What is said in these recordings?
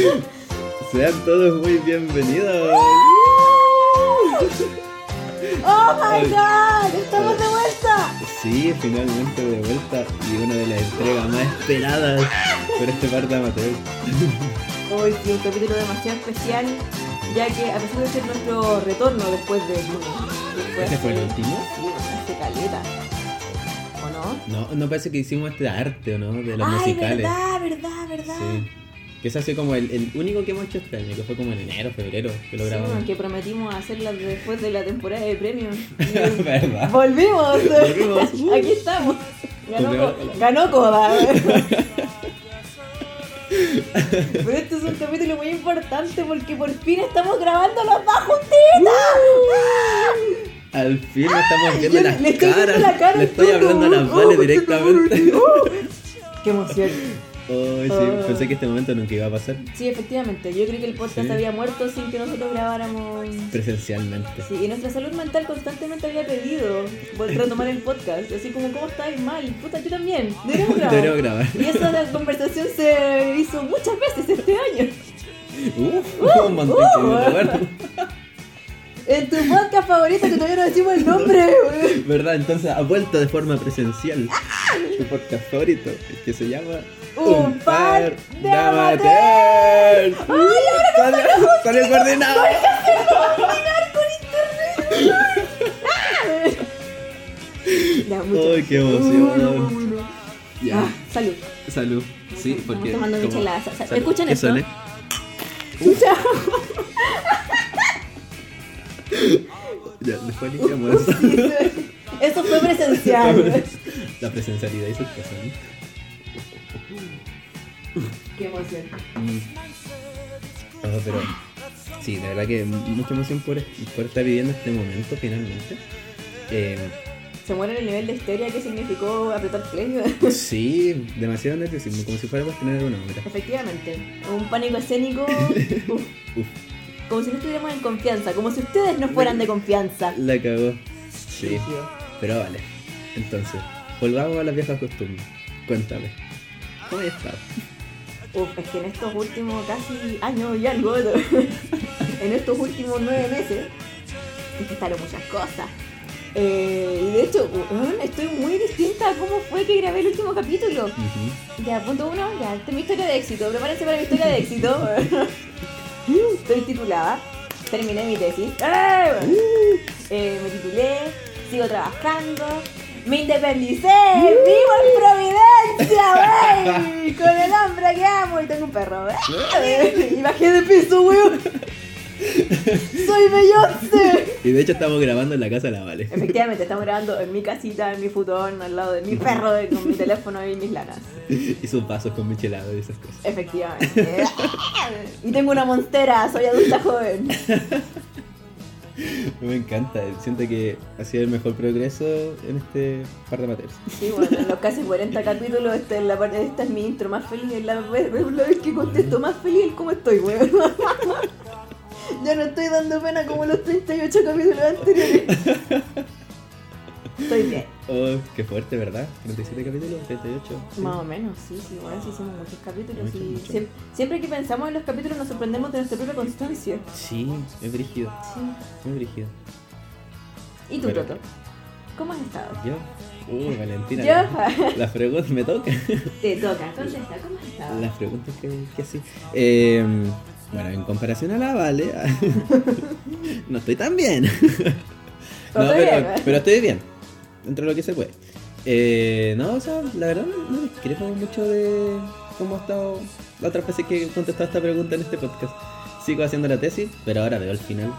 Sean todos muy bienvenidos. ¡Oh my god! ¡Estamos de vuelta! Sí, finalmente de vuelta y una de las entregas más esperadas por este par de amateurs. Hoy sí, un capítulo demasiado especial, ya que a pesar de ser nuestro retorno después de. después ¿Este fue el último? Sí, hace caleta. ¿O no? No, no parece que hicimos este arte, ¿o no? De los Ay, musicales. verdad, verdad, verdad. Sí. Que ese ha sido como el, el único que hemos hecho este año, que fue como en enero, febrero, que lo Sí, grabamos. que prometimos hacerla después de la temporada de premios. ¿Verdad? ¡Volvimos! Volvimos. Aquí estamos. Ganó, ganó Coda. Pero este es un capítulo muy importante porque por fin estamos grabando los dos juntitos. Al fin estamos viendo Yo las le estoy viendo caras. la cara le estoy hablando a las oh, directamente. ¡Qué emoción! Ay, sí, Oh. pensé que este momento nunca iba a pasar Sí, efectivamente. Yo creí que el podcast Sí. había muerto sin que nosotros grabáramos. presencialmente. Sí, y nuestra salud mental constantemente había pedido retomar el podcast. Así como, ¿cómo estáis mal? Puta, yo también. Deberíamos grabar. Deberíamos grabar. Y esa conversación se hizo muchas veces este año. Uh, un montón recuerdo. En tu podcast favorito que todavía no decimos el nombre. ¿Verdad? Entonces ha vuelto de forma presencial. Su podcast favorito, que se llama Un par de amateurs. ¡Ay, ahora Salió, salió coordinado. Ya, mucho. Ay, qué emoción. Ya, Ah, salud. salud. Sí, Estamos porque. tomando como- michelada. Sa- sa- salud. ¿escuchan ¿Qué esto? Chucha. Ya, después limpiamos eso. Eso fue presencial. La presencialidad cosas. ¿no? Qué emoción. No, pero sí, de verdad que mucha emoción por, por estar viviendo este momento finalmente. Eh, Se muere el nivel de histeria que significó apretar play. sí, demasiado nerviosismo, como si fuéramos a tener una obra. Efectivamente. Un pánico escénico. uf. Uf, Como si no estuviéramos en confianza. Como si ustedes no fueran de confianza. la cagó. Sí, pero vale. Entonces, volvamos a las viejas costumbres. Cuéntame, ¿cómo? Uf, es que en estos últimos casi años y algo, en estos últimos nueve meses, estaron muchas cosas. Eh, y de hecho, estoy muy distinta a cómo fue que grabé el último capítulo. Ya, punto uno, ya, esta es mi historia de éxito. Prepárense para mi historia de éxito. Estoy titulada, terminé mi tesis. ¡Eh! Eh, me titulé, sigo trabajando, me independicé, vivo en Providencia, wey, con el hombre que amo y tengo un perro. wey. Y bajé de peso, weón. Soy Beyoncé. Y de hecho estamos grabando en la casa de la Vale. Efectivamente, estamos grabando en mi casita, en mi futón, al lado de mi perro, con mi teléfono y mis lanas. Y sus vasos con michelado y esas cosas. Efectivamente. y tengo una monstera, soy adulta joven. Me encanta, siento que ha sido el mejor progreso en este par de materias. Sí, bueno, en los casi 40 capítulos, esta es, la esta es mi intro más feliz, es la, vez- es la vez que contesto más feliz el cómo estoy, weón. ya no estoy dando pena como los 38 capítulos anteriores. Estoy bien. Oh, qué fuerte, ¿verdad? 37 capítulos, 38. sí. Más o menos, sí, sí, bueno, sí hicimos muchos capítulos Mucho, y mucho. siempre que pensamos en los capítulos nos sorprendemos de nuestra propia constancia. Sí, es brígido, Sí. muy brígido. ¿Y tú, Pero- Toto? ¿Cómo has estado? Yo, uy, Valentina. Yo. la- Las preguntas me tocan. Te toca, contesta, ¿cómo has estado? Las preguntas que, que así. Eh, bueno, en comparación a la Vale, no estoy tan bien. No pero, pero estoy bien, dentro de lo que se puede. Eh, no, o sea, la verdad no, no discrepo mucho de cómo ha estado la otra vez que he contestado esta pregunta en este podcast. Sigo haciendo la tesis, pero ahora veo el final.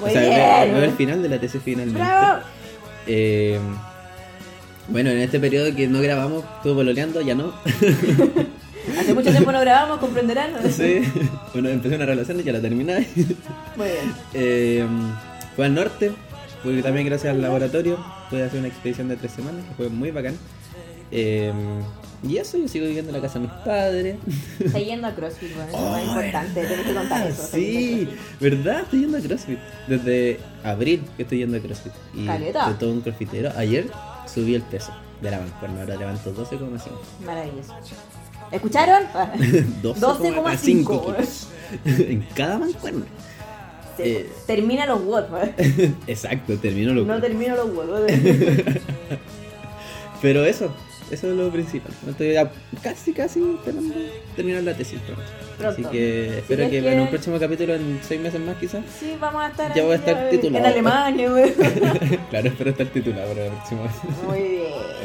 Muy o sea, bien. Veo, veo el final de la tesis finalmente. Eh, bueno, en este periodo que no grabamos, estuve pololeando, ya no. Hace mucho tiempo no grabamos, comprenderán. sí. Bueno, empecé una relación y ya la terminé. Muy bien. Eh, fue al norte, porque también gracias al laboratorio pude hacer una expedición de tres semanas, que fue muy bacán. Eh, y eso, yo sigo viviendo en la casa de mis padres. Está yendo a CrossFit, bueno, eso es Oh, importante, tenés que contar eso. Sí, ¿verdad? Estoy yendo a CrossFit. Desde abril que estoy yendo a CrossFit. Y Caleta. soy todo un crossfitero. Ayer subí el peso de la mancuerna, ahora levanto 12,5. a CrossFit. Maravilloso. ¿Escucharon? 12,5 12,5. kilos. en cada mancuerna. Sí, Eh. Termina los WOD. Exacto, termino lo No termino los WOD. Pero eso, eso es lo principal. Estoy ya casi, casi terminar la tesis pronto. Pronto. Así que espero es que, que- en un próximo capítulo, en seis meses más quizás. Sí, vamos a estar Ya voy a ahí, estar eh, titulado. En Alemania, güey. claro, espero estar titulado para la próxima vez. Muy bien,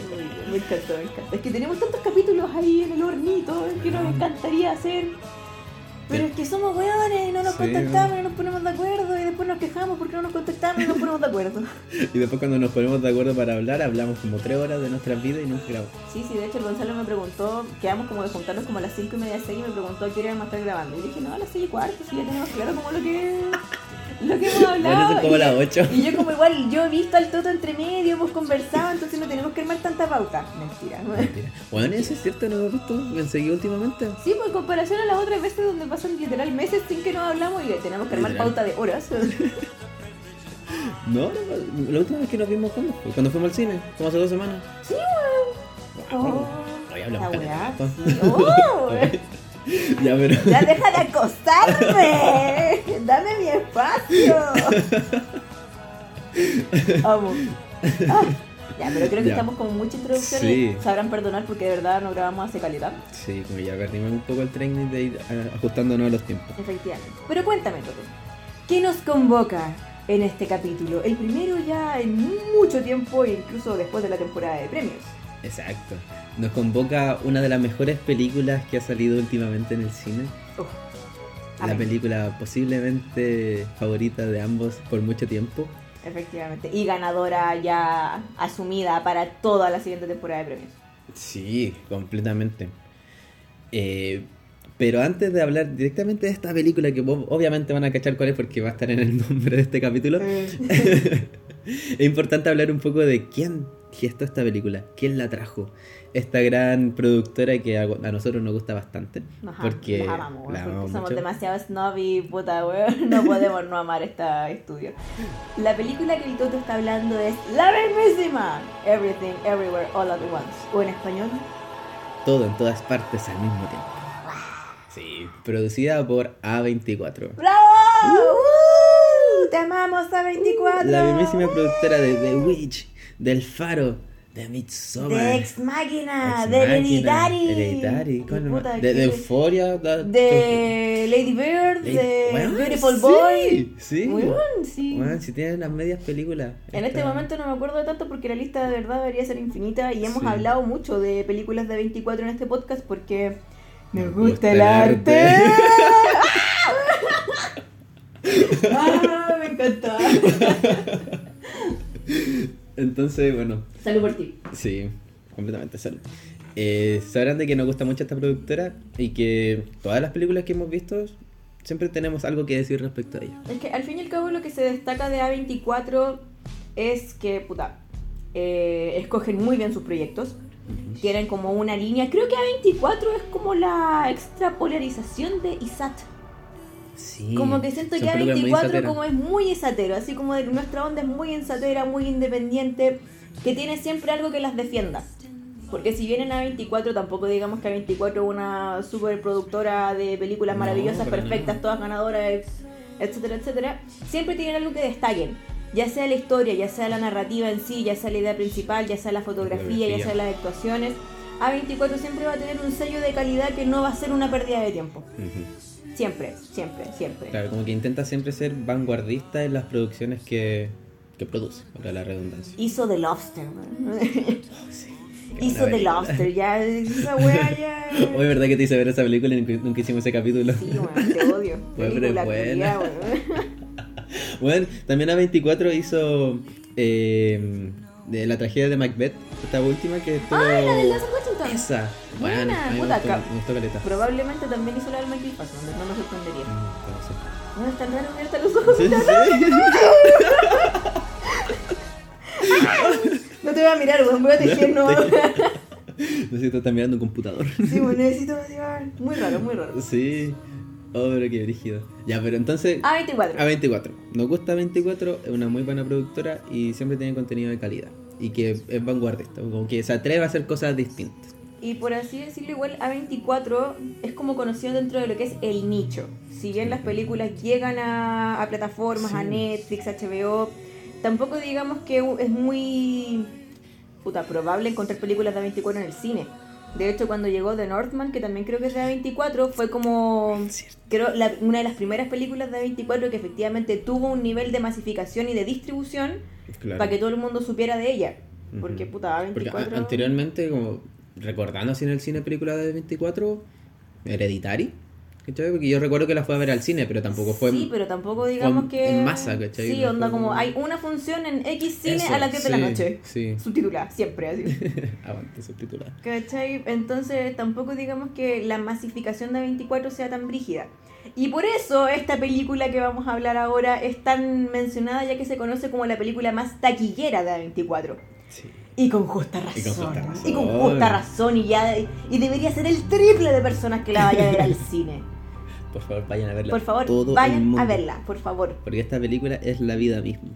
muy bien. Me encantó, me encantó. Es que tenemos tantos capítulos ahí en el hornito que nos encantaría hacer. Pero es que somos weones y no nos Sí, contactamos y no nos ponemos de acuerdo y después nos quejamos porque no nos contactamos y nos ponemos de acuerdo. Y después cuando nos ponemos de acuerdo para hablar, hablamos como tres horas de nuestras vidas y nunca grabamos. Sí, sí, de hecho el Gonzalo me preguntó, quedamos como de juntarnos como a las 5 y media, 6 y me preguntó a qué hora íbamos a estar grabando. Y dije, no, a las 6 y cuarto, si ya tenemos claro como lo que, lo que hemos hablado. Bueno, como Y- las 8. Y yo como igual, yo he visto al Toto entre medio, hemos conversado, entonces no tenemos que armar tanta pauta. Mentira. Mentira. Bueno, eso es cierto, no lo he visto. Me seguido últimamente. Sí, pues en comparación a las otras veces donde pasan literal meses sin que nos hablamos y tenemos que armar Literal. pauta de horas. No, no, la última vez que nos vimos, ¿cuándo fue? Cuando fuimos al cine, como hace dos semanas. Sí, Wow. Oh, Hoy hablamos la weá, caleta. sí. Oh, Ya, pero. ya deja de acostarme. Dame mi espacio. Vamos. Ah, ya, pero creo que Ya. estamos con mucha introducción Sí. y sabrán perdonar porque de verdad no grabamos hace calidad. Sí, como ya perdimos un poco el training de ir eh, ajustándonos a los tiempos. Efectivamente. Pero cuéntame, Toto. ¿Qué nos convoca en este capítulo? El primero ya en mucho tiempo, incluso después de la temporada de premios. Exacto. Nos convoca una de las mejores películas que ha salido últimamente en el cine. Uf. La película posiblemente favorita de ambos por mucho tiempo. Efectivamente. Y ganadora ya asumida para toda la siguiente temporada de premios. Sí, completamente. Eh, pero antes de hablar directamente de esta película, que obviamente van a cachar cuál es porque va a estar en el nombre de este capítulo, es importante hablar un poco de quién gestó esta película, quién la trajo. Esta gran productora que a, a nosotros nos gusta bastante. Ajá, porque las amamos, la amamos somos mucho. demasiado snob y puta, weón. No podemos no amar este estudio. La película que el Toto está hablando es la mismísima Everything, Everywhere, All at Once. O en español, Todo en todas partes al mismo tiempo. Sí, producida por A24. ¡Bravo! ¡Uh! ¡Te amamos a 24! La mismísima productora de The Witch, del Faro, de Midsommar. De Ex Máquina, de Hereditary. Hereditary, de, de da- De Lady Bird, de Beautiful sí, Boy. sí. Muy bien, sí. Bueno, si tienen las medias películas. En este momento no me acuerdo de tanto porque la lista de verdad debería ser infinita y hemos Sí. hablado mucho de películas de 24 en este podcast porque me gusta, gusta el arte. arte. ah, me encanta. Entonces, bueno, Salud por ti. sí, completamente salud. Eh, sabrán de que nos gusta mucho esta productora y que todas las películas que hemos visto siempre tenemos algo que decir respecto a ella. Es que al fin y al cabo lo que se destaca de A24 es que, puta, eh, escogen muy bien sus proyectos. Tienen como una línea. Creo que A24 es como la extrapolarización de ISAT. Sí. Como que siento que películas muy A24 sateras. como es muy esatero, así como de nuestra onda es muy ensatera, muy independiente, que tiene siempre algo que las defienda. Porque si bien en A24 tampoco digamos que A24 es una super productora de películas No, maravillosas, perfectas, nada. todas ganadoras, etcétera, etcétera, siempre tienen algo que destaquen. Ya sea la historia, ya sea la narrativa en sí, ya sea la idea principal, ya sea la fotografía, ya sea las actuaciones. A24 siempre va a tener un sello de calidad que no va a ser una pérdida de tiempo. Ujú. Siempre, siempre, siempre. Claro, como que intenta siempre ser vanguardista en las producciones que, que produce, para la redundancia. Hizo The Lobster, man. Qué Hizo buena The. Lobster, ya, esa wea ya. Hoy verdad que te hice ver esa película y nunca, hicimos ese capítulo. Sí, weón, te odio. Bueno, Película buena. weón. Bueno, también A24 hizo eh, de la tragedia de Macbeth, esta última que estuvo... Ah, la de Denzel Washington. Esa. Bueno, Buena, a mí me puta, gustó, me gustó caleta. Probablemente también hizo la del Michael Fassbender, no me sorprendería. Mm, no sé. No es tan raro mirarte a los ojos. Sí, sí. No te voy a mirar, weón, voy a tejer, no. Necesito estar mirando un computador. Sí, weón, necesito motivar. Muy raro, muy raro. Sí. Oh, pero qué brígido. Ya, pero entonces... A24. A24. Nos gusta A24, es una muy buena productora y siempre tiene contenido de calidad. Y que es vanguardista, como que se atreve a hacer cosas distintas. y por así decirlo, igual A24 es como conocido dentro de lo que es el nicho. Si bien las películas llegan a, a plataformas, a. Netflix, HBO, tampoco digamos que es muy puta, probable encontrar películas de A24 en el cine. De hecho, cuando llegó The Northman, que también creo que es de A24, fue como creo la- una de las primeras películas de A24 que efectivamente tuvo un nivel de masificación y de distribución Claro. para que todo el mundo supiera de ella. Porque puta, A24 Porque anteriormente, como recordando así en el cine película de 24, Hereditary, ¿cachai? Porque yo recuerdo que la fue a ver al cine, pero tampoco fue. Sí, pero tampoco digamos que. en masa, ¿cachai? Sí, onda como hay una función en X cine Eso, a las 10 de la noche. Sí. Subtitulada, siempre así. Aguante subtitulada. ¿Cachai? Entonces tampoco digamos que la masificación de 24 sea tan brígida. Y por eso esta película que vamos a hablar ahora es tan mencionada ya que se conoce como la película más taquillera de 24. Sí. Y con justa razón. Y con justa razón. Y con justa razón. Y, ya, y debería ser el triple de personas que la vayan a ver al cine. Por favor, vayan a verla. Por favor, todo vayan a verla, por favor. Porque esta película es la vida misma.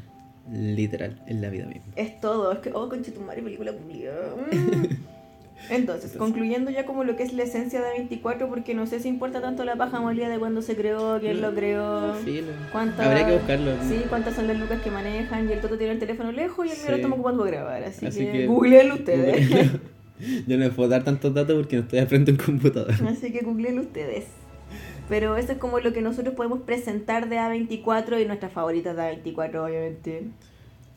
Literal, es la vida misma. Es todo, es que, oh, conchetumare, película publicada. Entonces, concluyendo ya como lo que es la esencia de 24, porque no sé si importa tanto la paja molida de cuándo se creó, quién lo creó, Filo. cuántas... Habría que buscarlo. Sí, cuántas son las lucas que manejan, y el Toto tiene el teléfono lejos y el mío lo estamos ocupando para grabar, así, Así que, que- googleenlo ustedes. Googleenlo. Yo no les puedo dar tantos datos porque no estoy al frente de un computador. así que googleenlo ustedes. Pero eso es como lo que nosotros podemos presentar de A24 y nuestras favoritas de A24, obviamente.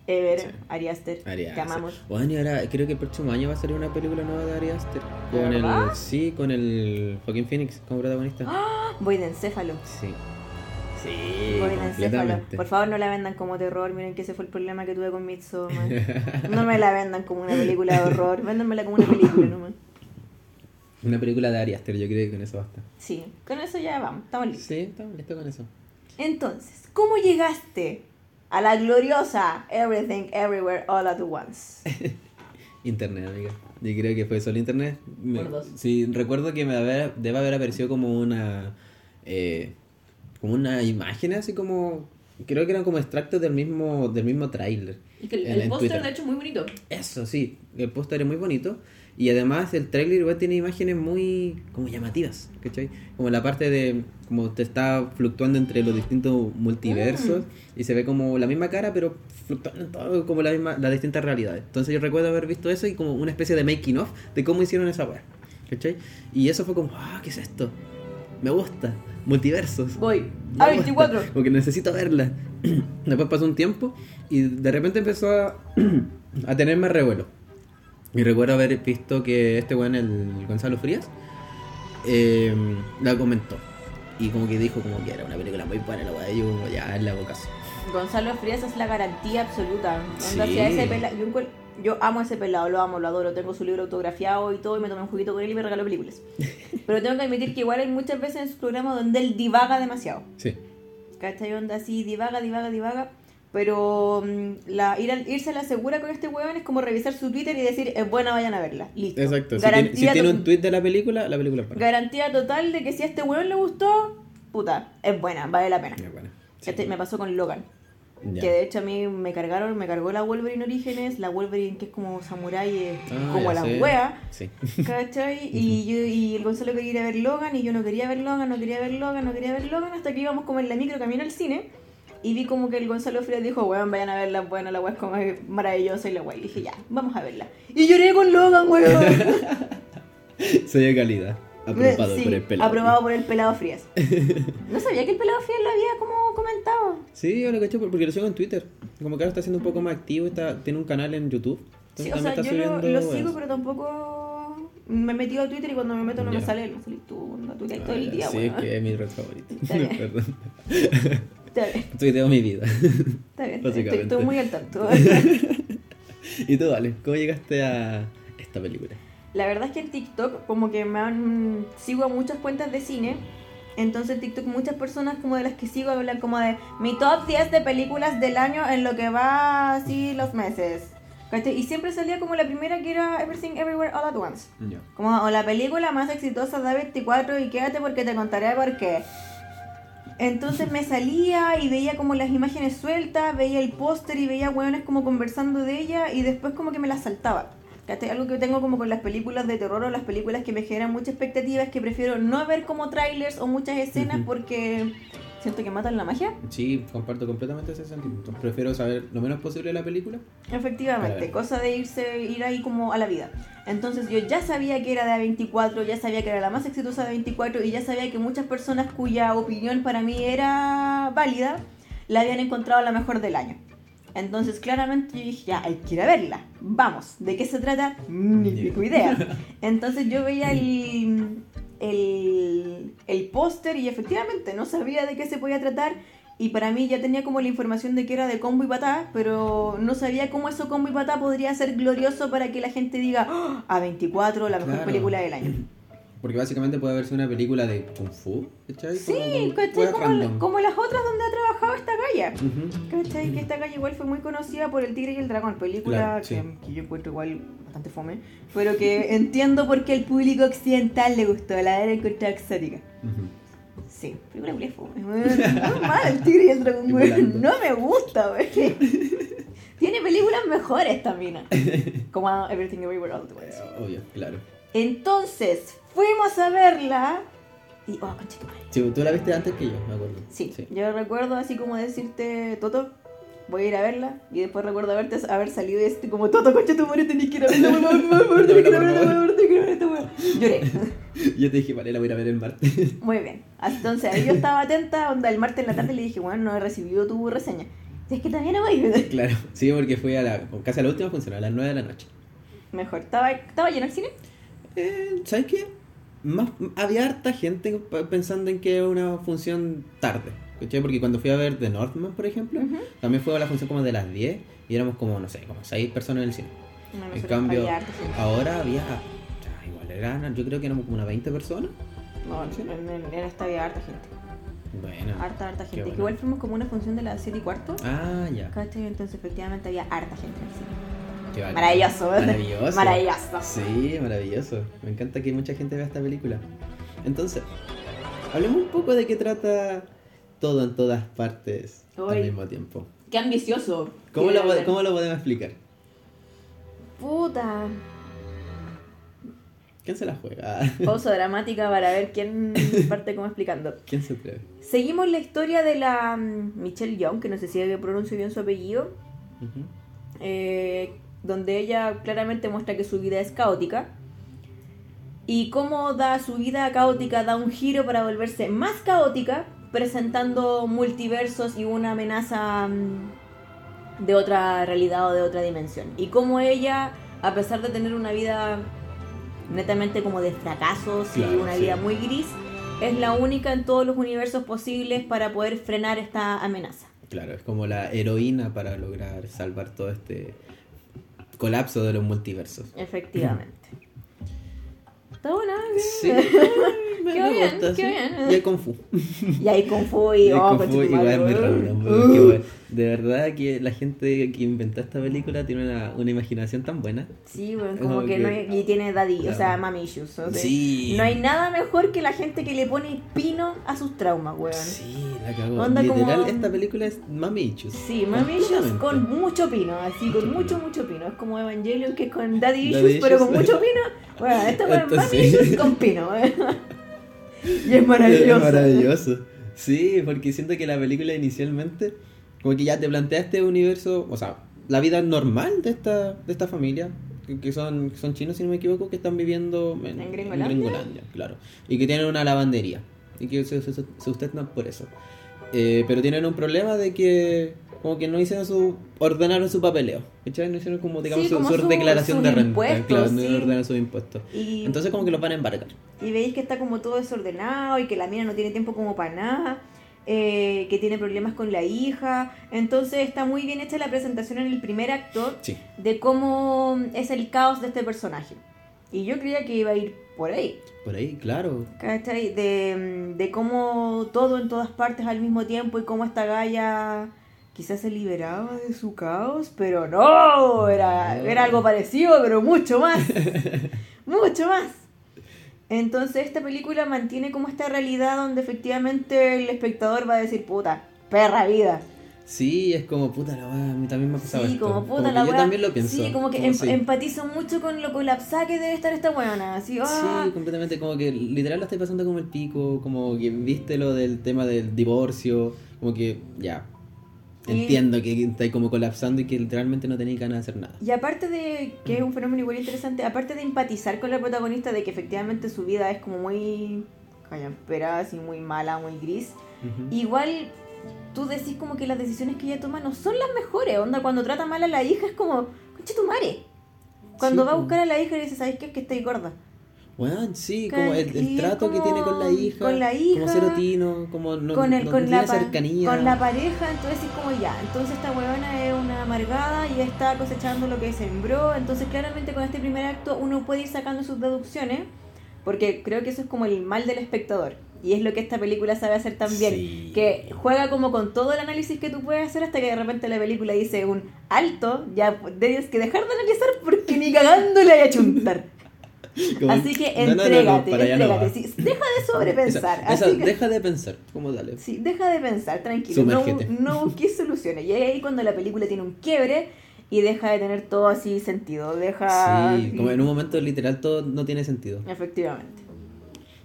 Ever, Sí. Ari Aster, que amamos. Bueno, y ahora creo que el próximo año va a salir una película nueva de Ari Aster. Con ¿De el. Sí, con el Joaquín Phoenix como protagonista. Voy de encéfalo. Sí. Sí, Voy de encéfalo. Por favor, no la vendan como terror. Miren que ese fue el problema que tuve con Midsommar. No me la vendan como una película de horror. Véndanmela como una película nomás. Una película de Ari Aster, yo creo que con eso basta. Sí, con eso ya vamos. Estamos listos. Sí, estamos listos con eso. Entonces, ¿cómo llegaste a la gloriosa Everything Everywhere All at Once? Internet, amiga. Yo creo que fue solo internet. Me- Por dos. Sí, recuerdo que me haber- debe haber aparecido como una. eh, como una imagen así como. Creo que eran como extractos del mismo, del mismo tráiler. Que el, el póster, de hecho, es muy bonito. Eso sí, el póster es muy bonito. Y además el tráiler igual tiene imágenes muy como llamativas, ¿cachai? Como la parte de como te está fluctuando entre los distintos multiversos y se ve como la misma cara pero fluctuando en todo como la misma, las distintas realidades. Entonces yo recuerdo haber visto eso y como una especie de making of de cómo hicieron esa web, ¿cachai? Y eso fue como, ah, ¿qué es esto? Me gusta, multiversos. Voy. A gusta, 24. Porque necesito verla. Después pasó un tiempo y de repente empezó a, a tener más revuelo. Y recuerdo haber visto que este weón, el Gonzalo Frías, eh, la comentó. Y como que dijo como que era una película muy buena la weá. Yo como ya en la boca. Gonzalo Frías es la garantía absoluta. Sí. ese pela- yo amo a ese pelado, lo amo, lo adoro. Tengo su libro autografiado y todo, y me tomé un juguito con él y me regaló películas. Pero tengo que admitir que igual hay muchas veces en su programa donde él divaga demasiado. Sí. ¿Cachai? Onda así, divaga, divaga, divaga. Pero mm, la, ir al- irse a la segura con este huevón es como revisar su Twitter y decir, es buena, vayan a verla. Listo. Exacto. Si tiene, si Garantía, tiene un tweet de la película, la película es buena. garantía total de que si a este huevón le gustó, puta, es buena, vale la pena. Es buena. Sí. Este- me pasó con Logan. Ya. Que de hecho a mí me cargaron, me cargó la Wolverine Orígenes, la Wolverine que es como samurai, es Ah, como la sé. wea, Sí. ¿cachai? Y, yo, y el Gonzalo quería ir a ver Logan y yo no quería ver Logan, no quería ver Logan, no quería ver Logan, hasta que íbamos como en la micro camino al cine y vi como que el Gonzalo Frías dijo, weón, vayan a verla, bueno, la wea es como maravillosa y la wea. Y dije, ya, vamos a verla. Y lloré con Logan, weón. Soy de calidad. Aprobado Sí, por el pelado. aprobado por el pelado Frías. No sabía que el pelado Frías lo había como comentado. Sí, yo lo caché por- porque lo sigo en Twitter. Como que ahora está siendo un poco más activo, está, tiene un canal en YouTube. Sí, o sea, yo lo, sigo, eso. pero tampoco me he metido a Twitter y cuando me meto no me sale, no salís tú, no tú todo Ah, el día, Sí, weón. que es mi red favorita. Está bien. Perdón. Está bien, Tuiteo mi vida. está bien, estoy, Básicamente. estoy muy al tanto. y tú, vale, ¿cómo llegaste a esta película? La verdad es que en TikTok como que me han... sigo a muchas cuentas de cine, entonces en TikTok muchas personas como de las que sigo hablan como de mi top 10 de películas del año en lo que va así los meses. ¿Cachai? Y siempre salía como la primera que era Everything Everywhere All at Once. Ya. Como o la película más exitosa de 24 y quédate porque te contaré por qué. Entonces me salía y veía como las imágenes sueltas, veía el póster y veía hueones como conversando de ella y después como que me las saltaba. ¿Cachai? Algo que tengo como con las películas de terror o las películas que me generan mucha expectativa es que prefiero no ver como trailers o muchas escenas Ujú. porque siento que matan la magia. Sí, comparto completamente ese sentimiento. Prefiero saber lo menos posible de la película. Efectivamente, cosa de irse, ir ahí como a la vida. Entonces yo ya sabía que era de A24, ya sabía que era la más exitosa de A24 y ya sabía que muchas personas cuya opinión para mí era válida, la habían encontrado la mejor del año. Entonces claramente yo dije, ya, hay que ir a verla. Vamos, ¿de qué se trata? Ni pico idea. Entonces yo veía el, el, el póster y efectivamente no sabía de qué se podía tratar. Y para mí ya tenía como la información de que era de combo y patá, pero no sabía cómo eso combo y patá podría ser glorioso para que la gente diga "¡Ah! A24, la mejor Claro. película del año. Porque básicamente puede verse una película de Kung Fu, ¿cachai? Sí, Como- ¿cachai? Como, las otras donde ha trabajado esta galla. Ujú. ¿Cachai? Que esta calle igual fue muy conocida por El Tigre y el Dragón, película Claro, sí. que, que yo encuentro igual bastante fome, pero que entiendo por qué al público occidental le gustó, la era encontrada exótica. Ujú. Sí, película muy fome. No mal, El Tigre y el Dragón. No me gusta, weón. Tiene películas mejores mina. Como Everything Everywhere All at Once. Obvio, claro. Entonces, fuimos a verla y... Oh, conchetumare. Sí, tú la viste antes que yo, me acuerdo. Sí, yo recuerdo así como decirte, Toto, voy a ir a verla. Y después recuerdo haberte, haber salido y este como, Toto, concha tu madre, tenés que ir a verla, por favor, por favor, tenés que ir a verla, por favor, tenés que ir a verla, esta weá". Lloré. Yo te dije, vale, la voy a ir a ver el martes. Muy bien. Entonces ahí yo estaba atenta, onda el martes en la tarde le dije, bueno, no he recibido tu reseña. Es que también no voy. claro, sí, porque fue a la, casi a la última función, a las 9 de la noche. Mejor, ¿estaba, estaba lleno el cine? Eh, ¿Sabes qué? Más, había harta gente pensando en que era una función tarde. ¿cachai? Porque cuando fui a ver The Northman, por ejemplo, también fue a la función como de las 10 y éramos como, no sé, como 6 personas en el cine. No, En cambio, había ahora había, ya, igual eran, yo creo que éramos como unas 20 personas. No, en, en, en esta había harta gente. Bueno. Harta, harta gente. Bueno. igual fuimos como una función de las 7 y cuarto. Ah, ya. ¿Cachai? Entonces efectivamente había harta gente en el cine. Qué bacán. Maravilloso. Maravilloso. Maravilloso. Sí, maravilloso. Me encanta que mucha gente vea esta película. Entonces, hablemos un poco de qué trata todo en todas partes al mismo tiempo. Qué ambicioso. ¿Cómo Qué- lo, ¿Cómo lo podemos explicar? Puta. ¿Quién se la juega? Pausa dramática para ver quién parte como explicando. ¿Quién se atreve? Seguimos la historia de la mm, Michelle Young, que no sé si pronuncio bien su apellido, eh, donde ella claramente muestra que su vida es caótica. Y cómo da su vida caótica, da un giro para volverse más caótica, presentando multiversos y una amenaza mm, de otra realidad o de otra dimensión. Y cómo ella, a pesar de tener una vida netamente como de fracasos Claro, y una sí. vida muy gris, es la única en todos los universos posibles para poder frenar esta amenaza. Claro, es como la heroína para lograr salvar todo este colapso de los multiversos. Efectivamente. Está buena, ¿eh? Sí, me, Qué bien, gusta, qué sí. bien. Y el Kung Fu. Y ahí Kung Fu y... Oh, Kung Fu. Uh. Porque, bueno, De verdad que la gente que inventó esta película tiene una, una imaginación tan buena. Sí, bueno, Como como que, que- no hay- y tiene daddy, o sea, mami issues. o sea, Sí. No hay nada mejor que la gente que le pone pino a sus traumas, weón. Sí, la cagó. Literal, como- esta película es Mami Issues. Sí, mami issues con mucho pino, así, con mucho, mucho pino. Es como Evangelion que es con daddy issues, Daddy pero con issues. mucho pino. Bueno, esta weón Esto mami issues con pino, weón. Y es maravilloso. Es maravilloso. Sí, porque siento que la película inicialmente, como que ya te plantea este universo, o sea, la vida normal de esta, de esta familia, que, son, que son chinos, si no me equivoco, que están viviendo en, ¿En Gringolandia? Gringolandia, claro. Y que tienen una lavandería. Y que se, se, se sustentan por eso. Eh, pero tienen un problema de que como que no hicieron su ordenaron su papeleo ¿cachai? no hicieron como digamos Sí, su, como su su- declaración sus de renta claro no sí. ordenaron sus impuestos Y, entonces como que los van a embarcar y veis que está como todo desordenado y que la mina no tiene tiempo como para nada. Eh, que tiene problemas con la hija. Entonces está muy bien hecha la presentación en el primer acto sí de cómo es el caos de este personaje. Y yo creía que iba a ir por ahí, por ahí claro ¿cachai? De, de cómo todo en todas partes al mismo tiempo y cómo esta galla quizás se liberaba de su caos, pero no, era, era algo parecido, pero mucho más, mucho más. Entonces esta película mantiene como esta realidad donde efectivamente el espectador va a decir, puta, perra vida. Sí, es como puta la weá, a mí también me ha pasado Sí, esto. como puta la Yo weá. también lo pienso. Sí, como que como em- sí. empatizo mucho con lo colapsada que debe estar esta weona. Así, ah. Sí, completamente, como que literal lo estoy pasando como el pico, como que viste lo del tema del divorcio, como que ya. Y- Entiendo que estáis como colapsando y que literalmente no tenéis ganas de hacer nada. Y aparte de que es un fenómeno igual interesante, aparte de empatizar con la protagonista de que efectivamente su vida es como muy callampera, así muy mala, muy gris, igual tú decís como que las decisiones que ella toma no son las mejores. Onda, cuando trata mal a la hija es como, conche tu madre. Cuando Sí, va a buscar a la hija y dice, ¿sabes qué? Es que estoy gorda. Weón, sí, como el, el trato que tiene con la hija, con la hija, como serotino, como no, con el, no con, la cercanía. con la pareja, entonces es como ya, entonces esta huevona es una amargada y está cosechando lo que sembró, entonces claramente con este primer acto uno puede ir sacando sus deducciones, porque creo que eso es como el mal del espectador, y es lo que esta película sabe hacer también, Sí. que juega como con todo el análisis que tú puedes hacer hasta que de repente la película dice un alto, ya tienes que dejar de analizar porque ni cagando le hay a chuntar. Como- Así que No, no, no, no, entrégate, no sí, deja de sobrepensar. Esa- esa, así que- Deja de pensar, como dale. Sí, deja de pensar, tranquilo. No, Sumérgete. no busques soluciones. Y ahí cuando la película tiene un quiebre y deja de tener todo así sentido. Deja. Sí, como en un momento literal todo no tiene sentido. Efectivamente.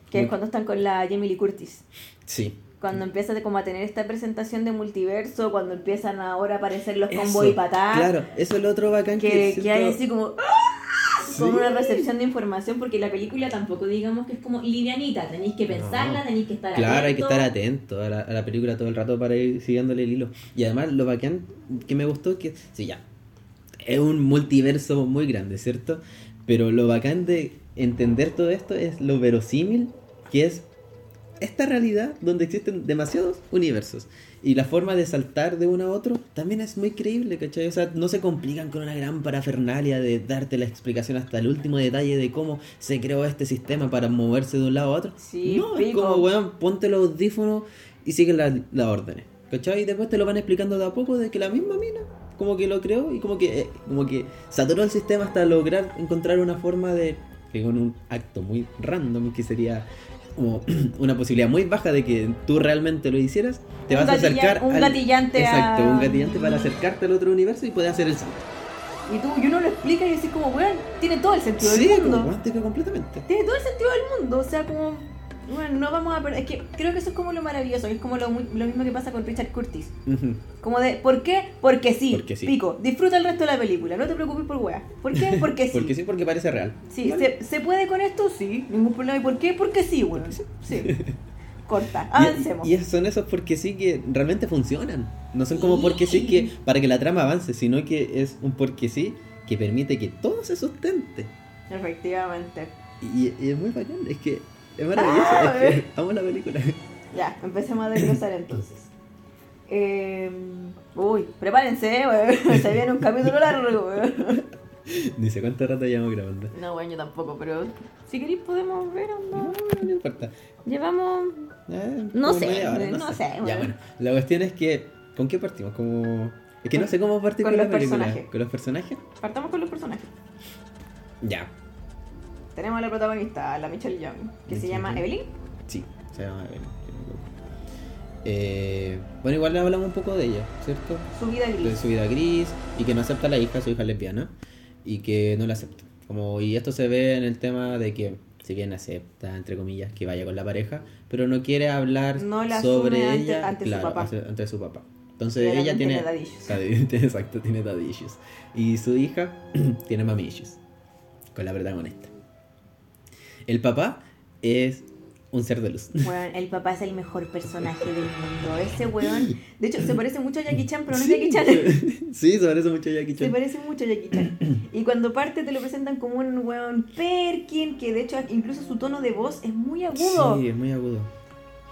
Que es cuando están con la Jamie Lee Curtis. Sí. Cuando empieza de como a tener esta presentación de multiverso, cuando empiezan ahora a aparecer los combos y patadas. Claro, eso es lo otro bacán que, Que, que hay así como. ¡ah! Sí. Como una recepción de información, porque la película tampoco digamos que es como livianita, tenéis que pensarla, No. tenéis que estar Claro, hay que atento. estar atento a la, a la película todo el rato para ir siguiéndole el hilo. Y además, lo bacán que me gustó es que, sí, ya, es un multiverso muy grande, ¿cierto? Pero lo bacán de entender todo esto es lo verosímil que es esta realidad donde existen demasiados universos. Y la forma de saltar de uno a otro también es muy creíble, ¿cachai? O sea, no se complican con una gran parafernalia de darte la explicación hasta el último detalle de cómo se creó este sistema para moverse de un lado a otro. Sí, no, es pico. como, weón, ponte los audífonos y sigue las las órdenes. ¿Cachai? Y después te lo van explicando de a poco de que la misma mina como que lo creó y como que, eh, como que saturó el sistema hasta lograr encontrar una forma de que con un acto muy random que sería como una posibilidad muy baja de que tú realmente lo hicieras, te Un vas a acercar un gatillante Exacto, a- un gatillante para acercarte al otro universo y poder hacer el salto. Y tú, y uno lo explica y decís como, weón, tiene todo el sentido Sí, del mundo. cuántico completamente. Tiene todo el sentido del mundo. O sea, como, bueno, no vamos a perder. Es que creo que eso es como lo maravilloso. Es como lo, muy- lo mismo que pasa con Richard Curtis. Como de, ¿por qué? Porque sí. Porque sí. Pico, disfruta el resto de la película. No te preocupes por weá. ¿Por qué? Porque sí. Porque sí, porque parece real. Sí, Vale. ¿se, ¿se puede con esto? Sí, ningún problema. ¿Y por qué? Porque sí, weón. Sí. Corta, avancemos. Y, y son esos porque sí que realmente funcionan. No son como porque sí que para que la trama avance, sino que es un porque sí que permite que todo se sustente. Efectivamente. Y, y es muy bacán, es que es maravilloso. Ah, es que eh. amo la película. Ya, empecemos a desglosar entonces. Eh, uy, prepárense, weón. Se viene un capítulo largo, weón. Ni sé cuánto rato llevamos grabando. No, bueno, yo tampoco, pero si queréis podemos ver, No, onda. no importa. Llevamos. Eh, No sé, hora, no sé, Ya bueno. la cuestión es que ¿con qué partimos? Como es que no sé cómo partir Con con, la los película. personajes. ¿Con los personajes? Partamos con los personajes. Ya. Tenemos a la protagonista, la Michelle Young, que se llama Young. Evelyn. Sí, se llama Evelyn. Eh, bueno, igual le hablamos un poco de ella, ¿cierto? Su vida De gris. su vida gris y que no acepta a la hija, su hija es lesbiana, y que no la acepta. Como, y esto se ve en el tema de que, si bien acepta, entre comillas, que vaya con la pareja, pero no quiere hablar No la sobre ante- ella ante su claro, papá. ante- ante su papá. Entonces ella tiene. Exacto, tiene issues. Y su hija tiene mami issues. Con la protagonista. El papá es un ser de luz. Weón, el papá es el mejor personaje del mundo. Ese weón. De hecho, se parece mucho a Jackie Chan, pero no es Jackie Chan. sí, se parece mucho a Jackie Se Chan. parece mucho a Jackie Chan. Y cuando parte te lo presentan como un weón Perkin, que de hecho incluso su tono de voz es muy agudo. Sí, es muy agudo.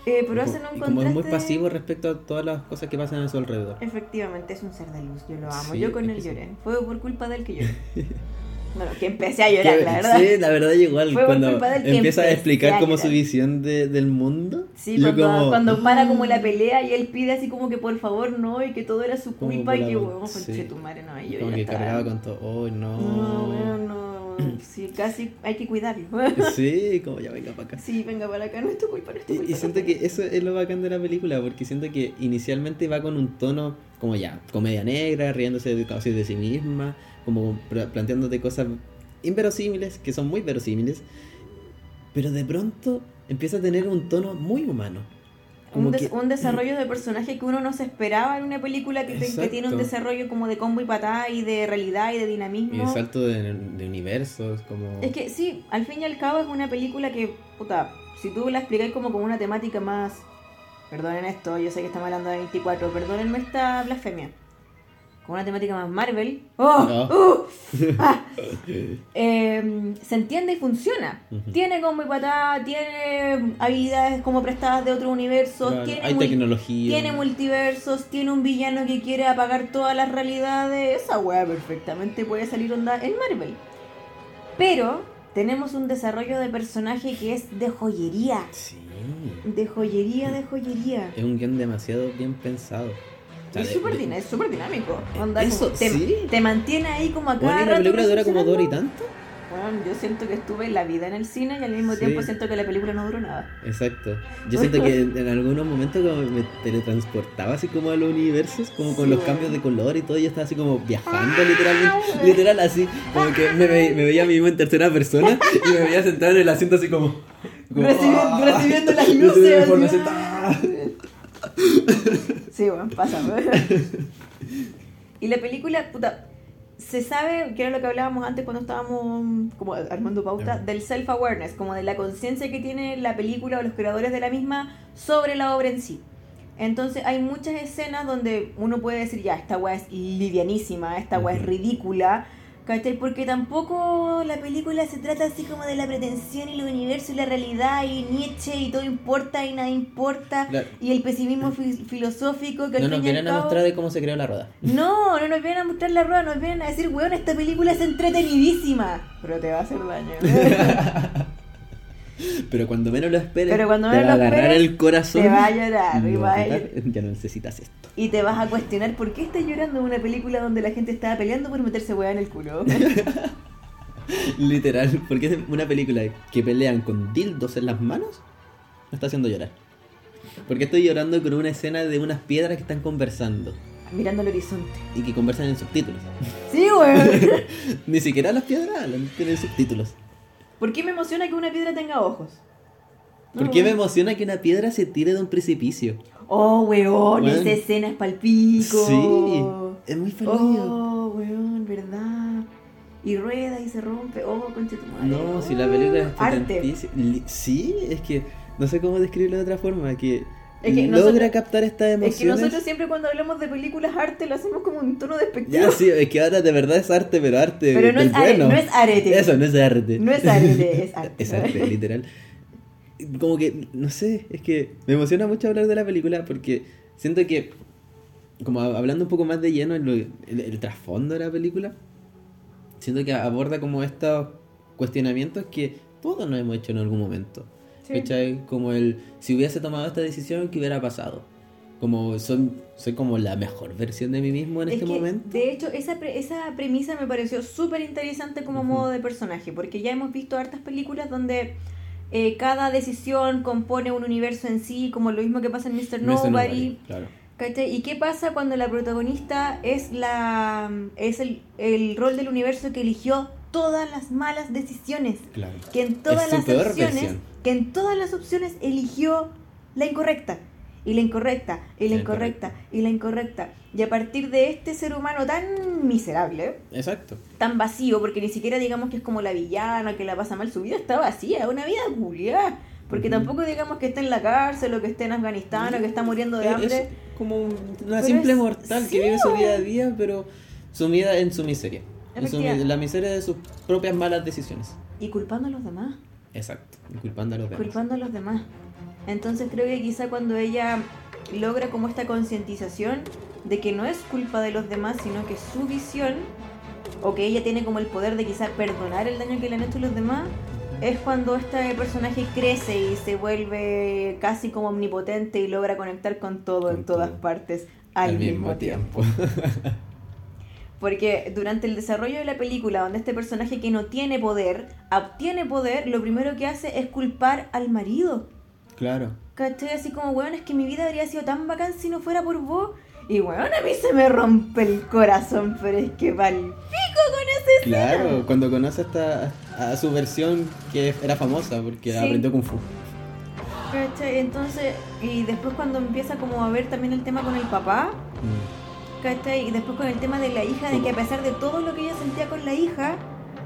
Eh, pero hacen un y como es muy contraste- pasivo respecto a todas las cosas que pasan a su alrededor. Efectivamente, es un ser de luz, yo lo amo. Sí, yo con él lloré. Fue por culpa de él que lloré. bueno, que empecé a llorar, Que- la verdad. Sí, la verdad igual. Fue cuando empieza a explicar a como su visión de- del mundo. Sí, cuando, como- cuando para como la pelea y él pide así como que por favor no y que todo era su culpa y que huevón, sí. tu madre, no, y yo Como ya que estaba- cargaba con todo. Oh, no. No, weón, no. Sí, casi hay que cuidarlo. Sí, como ya venga para acá. Sí, venga para acá, no es tu culpa, no es tu Y, culpa. y siento que eso es lo bacán de la película, porque siento que inicialmente va con un tono como ya, comedia negra, riéndose de, casi de sí misma, como pla- planteándote cosas inverosímiles, que son muy verosímiles, pero de pronto empieza a tener un tono muy humano. Como Un, des- que- un desarrollo de personaje que uno no se esperaba en una película que, te- que tiene un desarrollo como de combo y patada y de realidad y de Y dinamismo. el salto de, de universos, como... Es que sí, al fin y al cabo es una película que, puta, si tú la explicáis como con una temática más... Perdonen esto, yo sé que estamos hablando de 24, perdónenme esta blasfemia. Con una temática más Marvel. ¡Oh! No. ¡Uh! ¡Ah! Eh, se entiende y funciona. Tiene combo y patada, tiene habilidades como prestadas de otro universo, Claro, tiene, hay tecnología. tiene multiversos, tiene un villano que quiere apagar todas las realidades. Esa weá perfectamente puede salir onda en Marvel. Pero tenemos un desarrollo de personaje que es de joyería. Sí. De joyería, de joyería. Es un guion demasiado bien pensado. Es súper dinámico. Onda, Eso, te, sí. te mantiene ahí como acá. Bueno, y la película dura como dos horas y tanto. Bueno, yo siento que estuve la vida en el cine y al mismo Sí. tiempo siento que la película no duró nada. Exacto. Yo siento que en algunos momentos como me teletransportaba así como a los universos, como con Sí, los cambios de color y todo, yo estaba así como viajando literalmente, literal así, como que me, me veía a mí mismo en tercera persona y me veía sentado en el asiento así como... como, Recibi- ¡ah! recibiendo las Recibiendo luces, Sí, bueno, pasa. y la película, puta, se sabe, que era lo que hablábamos antes cuando estábamos como armando pauta, del self-awareness, como de la conciencia que tiene la película o los creadores de la misma sobre la obra en sí. Entonces hay muchas escenas donde uno puede decir, ya, esta weá es livianísima, esta weá es ridícula, ¿cachai? Porque tampoco la película se trata así como de la pretensión y el universo y la realidad y Nietzsche y todo importa y nada importa Claro. y el pesimismo fi- filosófico que al No nos vienen a mostrar de cómo se creó la rueda. No, no nos vienen a mostrar la rueda, nos vienen a decir, weón, esta película es entretenidísima, pero te va a hacer daño. Pero cuando menos lo esperes, Pero cuando te menos va a agarrar esperes, el corazón. te va a llorar, y y va a- gritar, Ya no necesitas esto. y te vas a cuestionar por qué estás llorando en una película donde la gente estaba peleando por meterse weá en el culo. Literal, porque es una película que pelean con dildos en las manos, me está haciendo llorar. Porque estoy llorando con una escena de unas piedras que están conversando Mirando al horizonte. y que conversan en subtítulos. Sí, weón. Ni siquiera las piedras hablan, tienen subtítulos. ¿Por qué me emociona que una piedra tenga ojos? ¿Por qué me emociona que una piedra se tire de un precipicio? Oh, weón, Weón. esa escena es palpico. Sí, es muy feliz. Oh, weón, verdad. Y rueda y se rompe. Oh, concha tu madre. No, si la película es Arte. Sí, es que no sé cómo describirlo de otra forma, que, Es que logra nosotros- captar estas Es emociones. que nosotros siempre cuando hablamos de películas arte lo hacemos como un tono despectivo. Ya, sí, es que ahora de verdad es arte, pero arte Pero no del es, are- bueno. no es arete. Eso, no es arte. No es arte, es arte. Es arte, literal. Como que, no sé, es que me emociona mucho hablar de la película porque siento que, como hablando un poco más de lleno en lo- el, el trasfondo de la película, siento que aborda como estos cuestionamientos que todos nos hemos hecho en algún momento. Sí. ¿Cachai? Como el, si hubiese tomado esta decisión, ¿qué hubiera pasado? Como soy, soy como la mejor versión de mí mismo en Es este que, momento. De hecho, esa, pre- esa premisa me pareció súper interesante como modo de personaje, porque ya hemos visto hartas películas donde eh, cada decisión compone un universo en sí, como lo mismo que pasa en Mr. Mr. Nobody. claro. ¿cachai? ¿Y qué pasa cuando la protagonista es la es el, el rol del universo que eligió todas las malas decisiones? Claro. Que en todas Es las opciones, versión. que en todas las opciones eligió la incorrecta. Y la incorrecta, y la incorrecta, y la incorrecta. Y a partir de este ser humano tan miserable, Exacto. tan vacío, porque ni siquiera digamos que es como la villana que la pasa mal, su vida está vacía, una vida culiada. Porque tampoco digamos que está en la cárcel o que esté en Afganistán o que está muriendo de Es- hambre. Es como un- una Pero simple es- mortal sí, que vive su día a día, pero sumida en su miseria. Efectivamente. la miseria de sus propias malas decisiones. Y culpando a los demás. Exacto. Y culpando a los demás. culpando a los demás. Entonces creo que quizá cuando ella logra como esta concientización de que no es culpa de los demás, sino que su visión, o que ella tiene como el poder de quizá perdonar el daño que le han hecho los demás, es cuando este personaje crece y se vuelve casi como omnipotente y logra conectar con todo Con en todas todo. partes al, mismo, tiempo. Porque durante el desarrollo de la película, donde este personaje que no tiene poder, obtiene poder, lo primero que hace es culpar al marido. claro. ¿Cachai? Así como, weón, es que mi vida habría sido tan bacán si no fuera por vos. Y bueno, a mí se me rompe el corazón, pero es que pa'l pico con ese Claro, cuando conoce hasta a su versión que era famosa porque Sí. aprendió Kung Fu. ¿Cachai? Entonces, y después cuando empieza como a ver también el tema con el papá, Mm. ¿Cachai? Y después con el tema de la hija, de que a pesar de todo lo que ella sentía con la hija,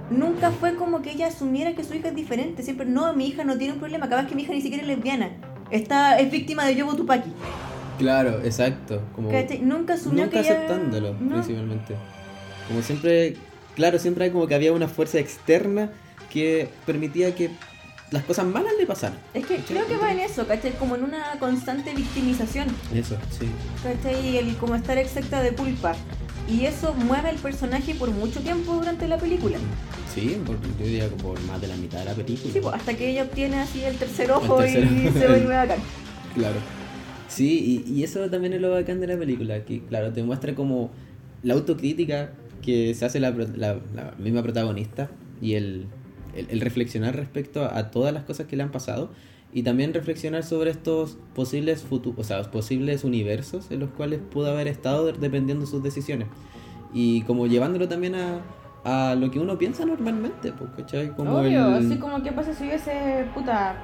nunca fue como que ella asumiera que su hija es diferente. Siempre, no, mi hija no tiene un problema, capaz que mi hija ni siquiera es lesbiana. Está, es víctima de Yobo Tupaki. Claro, exacto. Como ¿Cachai? Nunca asumió nunca que ella... aceptándolo, No. principalmente. Como siempre, claro, siempre hay como que había una fuerza externa que permitía que las cosas malas le pasaran. Es que creo que va en eso, ¿cachai? Como en una constante victimización. Eso, sí. ¿cachai? Y el como estar excepta de culpa. Y eso mueve el personaje por mucho tiempo durante la película. Sí, por, yo diría que por más de la mitad de la película. Sí, pues, hasta que ella obtiene así el tercer ojo El tercer y se vuelve bacán. Claro. Sí, y, y eso también es lo bacán de la película, que claro, te muestra como la autocrítica que se hace la- la misma protagonista y el, el- el reflexionar respecto a, a todas las cosas que le han pasado y también reflexionar sobre estos posibles futu- o sea, posibles universos en los cuales pudo haber estado de- dependiendo de sus decisiones y como llevándolo también a, a lo que uno piensa normalmente, ¿cachai? Como Obvio, el- así como que pasa si hubiese, puta,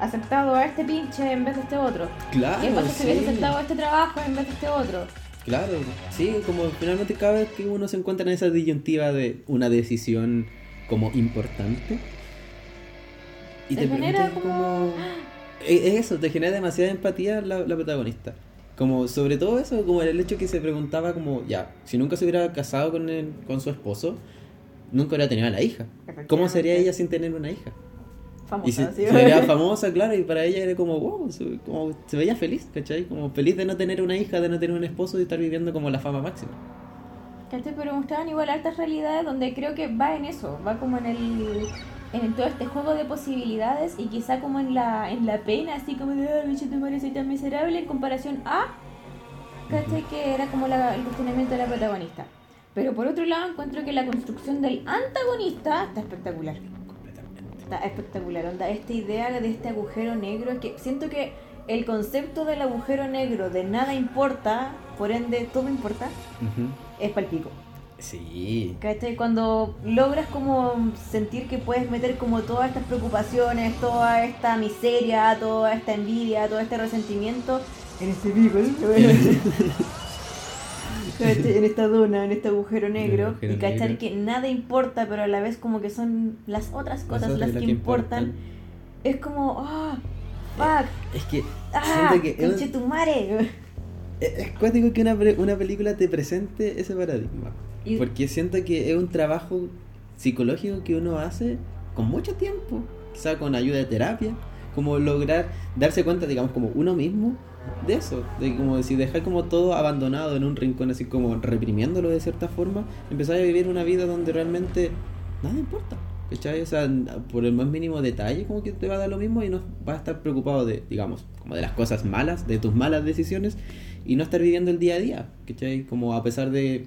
aceptado a este pinche en vez de este otro. Claro, ¿Qué pasa si hubiese aceptado este trabajo en vez de este otro? Claro, sí, como finalmente cada vez que uno se encuentra en esa disyuntiva de una decisión como importante y Te te genera como- Es es eso, te genera demasiada empatía la, la protagonista. Como sobre todo eso, como el hecho que se preguntaba como, ya, si nunca se hubiera casado con, el- con su esposo, nunca hubiera tenido a la hija. ¿Cómo sería ella sin tener una hija? Famosa, Y se, sí. se veía famosa, claro, y para ella era como, wow, se, como, se veía feliz, ¿cachai? Como feliz de no tener una hija, de no tener un esposo y estar viviendo como la fama máxima. ¿Cachai? Pero mostraban igual altas realidades donde creo que va en eso, va como en el en todo este juego de posibilidades y quizá como en la en la pena, así como de, ay, bicho, tu madre soy tan miserable en comparación a, ¿cachai? Que era como la- el cuestionamiento de la protagonista. Pero por otro lado encuentro que la construcción del antagonista está espectacular. Completamente. Está espectacular, onda, esta idea de este agujero negro, es que siento que el concepto del agujero negro de nada importa, por ende todo importa, Ujú. es palpico. Sí. ¿Cachai? Cuando logras como sentir que puedes meter como todas estas preocupaciones, toda esta miseria, toda esta envidia, todo este resentimiento en este pico, ¿cachai? en esta duna, en este agujero negro, agujero y cachar negro. que nada importa, pero a la vez como que son las otras cosas las, otras que, las que importan, importan. es como, ah, fuck, Es que ah, siento que es, tu madre. es- cuático que una, una película te presente ese paradigma. Y- Porque siento que es un trabajo psicológico que uno hace con mucho tiempo, quizá con ayuda de terapia, como lograr darse cuenta, digamos, como uno mismo de eso, de como decir, dejar como todo abandonado en un rincón, así como reprimiéndolo de cierta forma, empezar a vivir una vida donde realmente nada importa. ¿Cachai? O sea, por el más mínimo detalle, como que te va a dar lo mismo y no vas a estar preocupado de, digamos, como de las cosas malas, de tus malas decisiones y no estar viviendo el día a día, ¿cachai? Como a pesar de,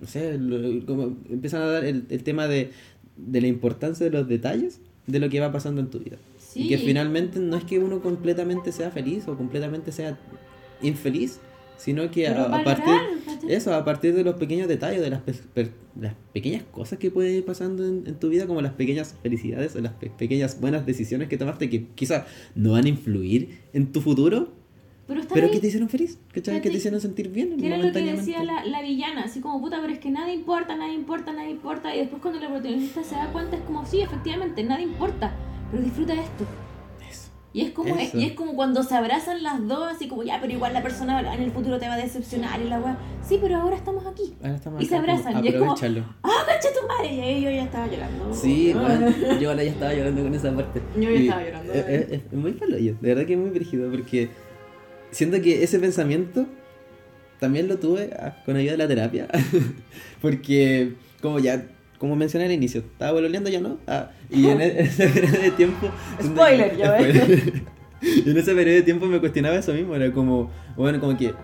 no sé, lo- como empiezan a dar el, el tema de, de la importancia de los detalles de lo que va pasando en tu vida. Y que finalmente no es que uno completamente sea feliz o completamente sea infeliz, sino que a, a partir eso, a partir de los pequeños detalles, de las, pe- per- las pequeñas cosas que pueden ir pasando en, en tu vida, como las pequeñas felicidades o las pe- pequeñas buenas decisiones que tomaste que quizás no van a influir en tu futuro, Pero, pero ahí. que te hicieron feliz, ¿cachai? Que te hicieron sentir bien Que era lo que decía la, la villana, así como puta, pero es que nada importa, nada importa, nada importa. Y después cuando la protagonista se da cuenta es como, sí, efectivamente, nada importa, pero disfruta esto. Y es como, y es como cuando se abrazan las dos, así como, ya, pero igual la persona en el futuro te va a decepcionar y la weá. Sí, pero ahora estamos aquí. Ahora estamos Y se como abrazan, y es como-. ¡Ah, cacha tu madre! Y ahí yo ya estaba llorando. Sí, bueno, yo ahora ya estaba llorando con esa parte. Yo ya Y estaba llorando. Es, es- es muy paloyo, de verdad que es muy brígido, porque siento que ese pensamiento también lo tuve ah, con ayuda de la terapia, porque como ya, como mencioné al inicio, estaba bololeando ya no, Ah, y en, e- en ese periodo de tiempo... Spoiler, ves. Spoiler. Y en ese periodo de tiempo me cuestionaba eso mismo, era como, bueno, como que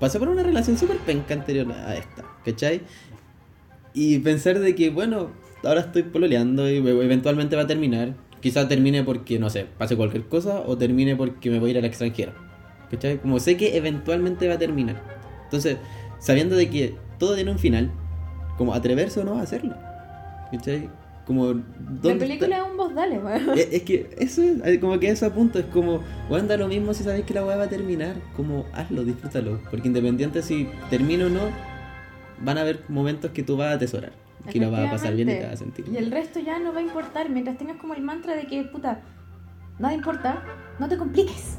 pasé por una relación súper penca anterior a esta, ¿cachai? Y pensar de que, bueno, ahora estoy pololeando y luego eventualmente va a terminar. Quizá termine porque, no sé, pase cualquier cosa o termine porque me voy a ir al extranjero. ¿Cachai? Como sé que eventualmente va a terminar. Entonces, sabiendo de que todo tiene un final, como atreverse o no a hacerlo. ¿Cachai? Como, La ¿dónde película está? es un voz dale, weón. Es, es que eso es, como que eso a punto es como, bueno, da lo mismo si sabes que la weá va a terminar, como hazlo, disfrútalo, porque independiente si termina o no, van a haber momentos que tú vas a atesorar, que lo vas a pasar bien y te vas a sentir. Y el resto ya no va a importar mientras tengas como el mantra de que, puta, nada importa, no te compliques.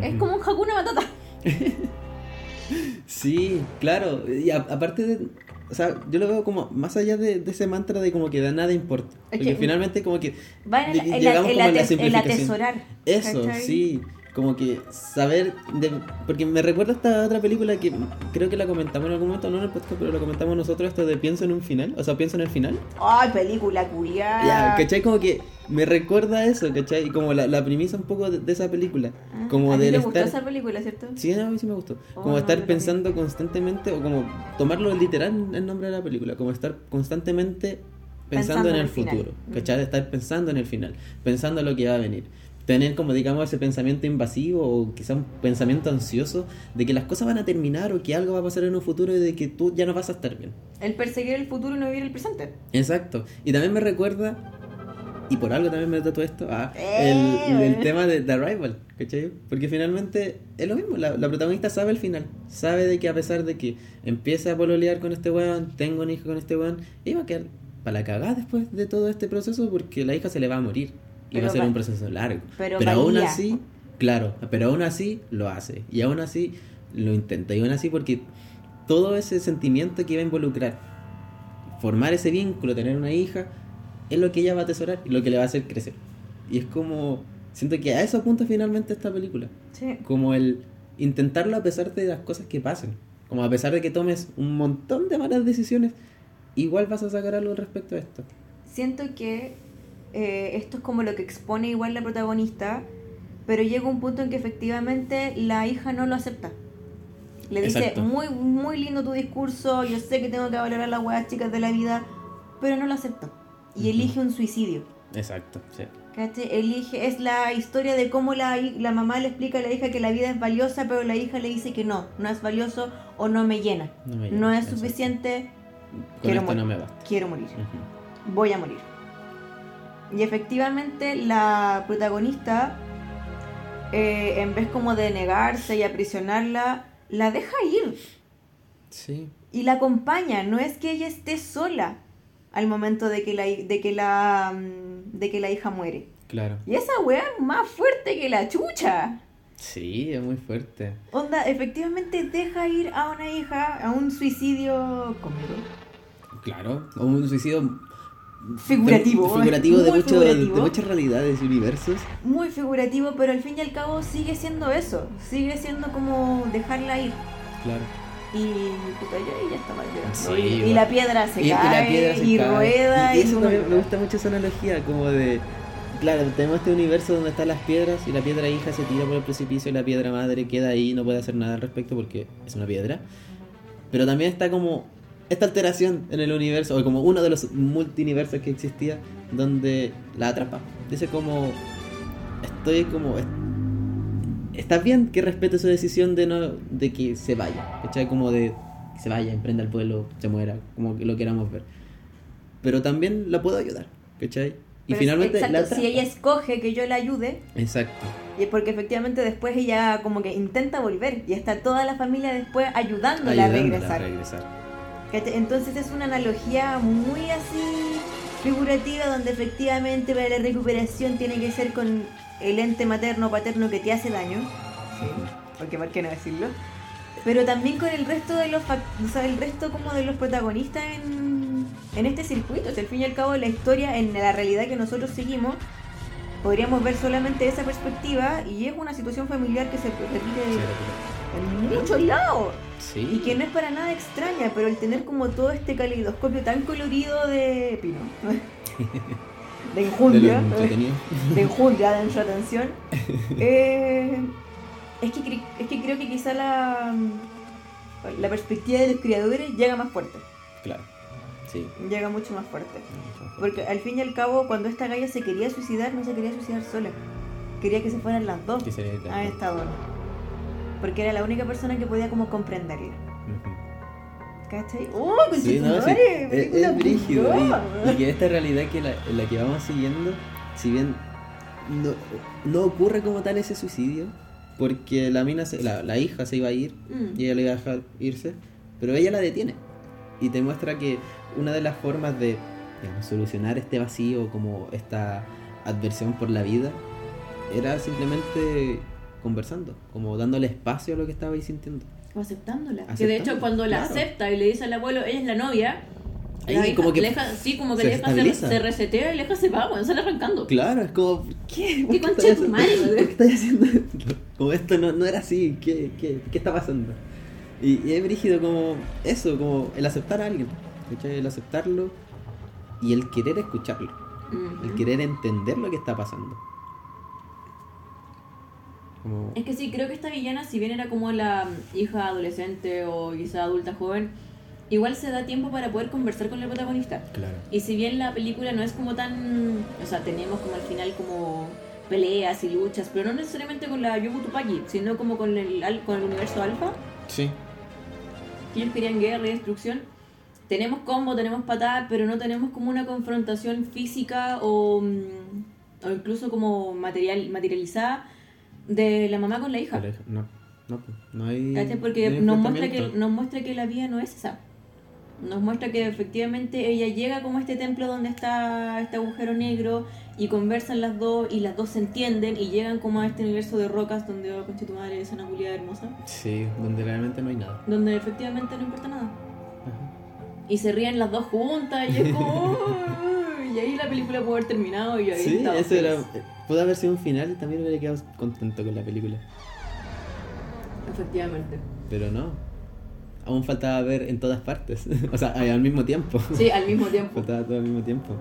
Es como un Hakuna Matata. Sí, claro, y a- aparte de, o sea, yo lo veo como más allá de, de ese mantra de como que de nada importa, Es porque que- finalmente como que Va en el, el- llegamos el como a la ate- el simplificación. atesorar. Eso, ¿cachai? sí. Como que saber. de- porque me recuerda esta otra película que creo que la comentamos en algún momento, no en el podcast, pero lo comentamos nosotros, esto de pienso en un final. O sea, pienso en el final. Ay, película culiada. Ya, ¿cachai? Como que me recuerda eso, ¿cachai? Y como la, la premisa un poco de, de esa película. Como Ah, ¿A ti del te gustó estar. esa película, cierto? Sí, a mí sí me gustó. Oh, Como no, estar pensando constantemente, o como tomarlo literal el nombre de la película, como estar constantemente pensando, Pensando en el futuro, Mm. ¿cachai? Estar pensando en el final, pensando en lo que va a venir. Tener como, digamos, ese pensamiento invasivo o quizá un pensamiento ansioso de que las cosas van a terminar o que algo va a pasar en un futuro y de que tú ya no vas a estar bien. El perseguir el futuro y no vivir el presente. Exacto. Y también me recuerda, y por algo también me todo esto, a Eh, el, tema de The Arrival, ¿cachai? Porque finalmente es lo mismo, la, la protagonista sabe el final, sabe de que a pesar de que empieza a pololear con este weón, tengo un hijo con este weón, iba a quedar para la cagada después de todo este proceso porque la hija se le va a morir. Y va Pero a ser un proceso largo. pero aún valía. así, claro, pero aún así lo hace. Y aún así lo intenta. Y aún así porque todo ese sentimiento que iba a involucrar formar ese vínculo, tener una hija, es lo que ella va a atesorar y lo que le va a hacer crecer. Y es como, siento que a eso apunta finalmente esta película. Sí. Como el intentarlo a pesar de las cosas que pasen. Como a pesar de que tomes un montón de malas decisiones, igual vas a sacar algo respecto a esto. Siento que eh, esto es como lo que expone igual la protagonista, pero llega un punto en que efectivamente la hija no lo acepta. Le dice, Exacto. muy, muy lindo tu discurso, yo sé que tengo que valorar las huevas chicas de la vida, pero no lo acepta. Y elige un suicidio. Exacto, sí. ¿Cachai? Elige, es la historia de cómo la, la mamá le explica a la hija que la vida es valiosa, pero la hija le dice que no, no es valioso o no me llena. No, me No es exacto. suficiente, Con quiero esto no morir. me basta. quiero morir. Voy a morir. Y efectivamente la protagonista, eh, en vez como de negarse y aprisionarla, la deja ir Sí, y la acompaña. No es que ella esté sola al momento de que la, de que la, mm, de que la hija muere. claro. Y esa weá es más fuerte que la chucha. Sí, es muy fuerte. Onda, efectivamente deja ir a una hija a un suicidio cómodo. Claro, un suicidio Figurativo. figurativo, de, mucho- figurativo. de muchas realidades y universos. muy figurativo, pero al fin y al cabo sigue siendo eso, sigue siendo como dejarla ir. Claro. Y puta, yo ahí ya estaba llorando. Sí, y, la piedra se Y, y cae, la piedra se y cae. rueda, Y, eso me llora. gusta mucho esa analogía, como de. Claro, tenemos este universo donde están las piedras y la piedra hija se tira por el precipicio y la piedra madre queda ahí y no puede hacer nada al respecto porque es una piedra. Pero también está como esta alteración en el universo, o como uno de los multiversos que existía, donde la atrapa. Dice como, estoy como, está bien que respete su decisión de no de que se vaya, ¿cachai? Como de que se vaya, emprenda el vuelo, se muera, como que lo queramos ver. Pero también la puedo ayudar, ¿cachai? Y Pero finalmente exacto, la si ella escoge que yo la ayude, Exacto. y es porque efectivamente después ella como que intenta volver y está toda la familia después ayudándola, a regresar. a regresar. Entonces es una analogía muy así figurativa donde efectivamente para la recuperación tiene que ser con el ente materno o paterno que te hace daño. Porque por qué no decirlo. Pero también con el resto de los o sea, el resto como de los protagonistas en, en este circuito. O sea, al fin y al cabo la historia en la realidad que nosotros seguimos podríamos ver solamente esa perspectiva y es una situación familiar que se repite en muchos lados. Sí. Y que no es para nada extraña, pero el tener como todo este caleidoscopio tan colorido de Pino, de De enjundia, entretenido. de enjundia de nuestra atención, eh, es, que, es que creo que quizá la, la perspectiva de los creadores llega más fuerte, Claro. Sí. llega mucho más fuerte. Porque al fin y al cabo, cuando esta galla se quería suicidar, no se quería suicidar sola, quería que se fueran las dos a esta dona. Porque era la única persona que podía como comprenderla. ¿Cachai? ¡Oh, Sí, no, sí. conchetumare, Es, es brígido. Y, y que esta realidad que la, que vamos siguiendo, si bien no, no ocurre como tal ese suicidio, porque la mina, se- la, la hija se iba a ir Mm. y ella le iba a dejar irse, pero ella la detiene y te muestra que una de las formas de digamos, solucionar este vacío, como esta adversión por la vida, era simplemente conversando, como dándole espacio a lo que estaba ahí sintiendo. O aceptándola. Que de hecho cuando la acepta y le dice al abuelo, ella es la novia, Ahí la hija- como que sí, como que se la hija se, se resetea y la hija se va, bueno, sale arrancando. Claro, es como, ¿qué? ¿Por ¿Qué concha tu madre, qué estás haciendo esto? Como esto no, no era así, ¿qué, qué, qué está pasando? Y, y es brígido como eso, como el aceptar a alguien. El aceptarlo y el querer escucharlo, el querer entender lo que está pasando. Como, Es que sí, creo que esta villana, si bien era como la hija adolescente o quizá adulta joven, igual se da tiempo para poder conversar con el protagonista. claro. Y si bien la película no es como tan. O sea, tenemos como al final como peleas y luchas, pero no necesariamente con la Yobu Tupaki, sino como con el, con el universo alfa, Sí. que ellos querían guerra y destrucción. Tenemos combo, tenemos patadas, pero no tenemos como una confrontación física o, mm, o incluso como material, materializada de la mamá con la hija. No, no, pues, no hay. ¿Cachai? no Porque hay nos muestra, que, nos muestra que la vida no es esa. Nos muestra que efectivamente ella llega como a este templo donde está este agujero negro y conversan las dos y las dos se entienden y llegan como a este universo de rocas donde, oh, concha tu madre, es una culiada hermosa. Sí, donde realmente no hay nada. Donde efectivamente no importa nada. Ajá. Y se ríen las dos juntas y es como... Y ahí la película puede haber terminado y había Sí, eso era. Pudo haber sido un final y también hubiera quedado contento con la película. Efectivamente. Pero no. Aún faltaba ver en todas partes. o sea, al mismo tiempo. Sí, al mismo tiempo. faltaba todo al mismo tiempo.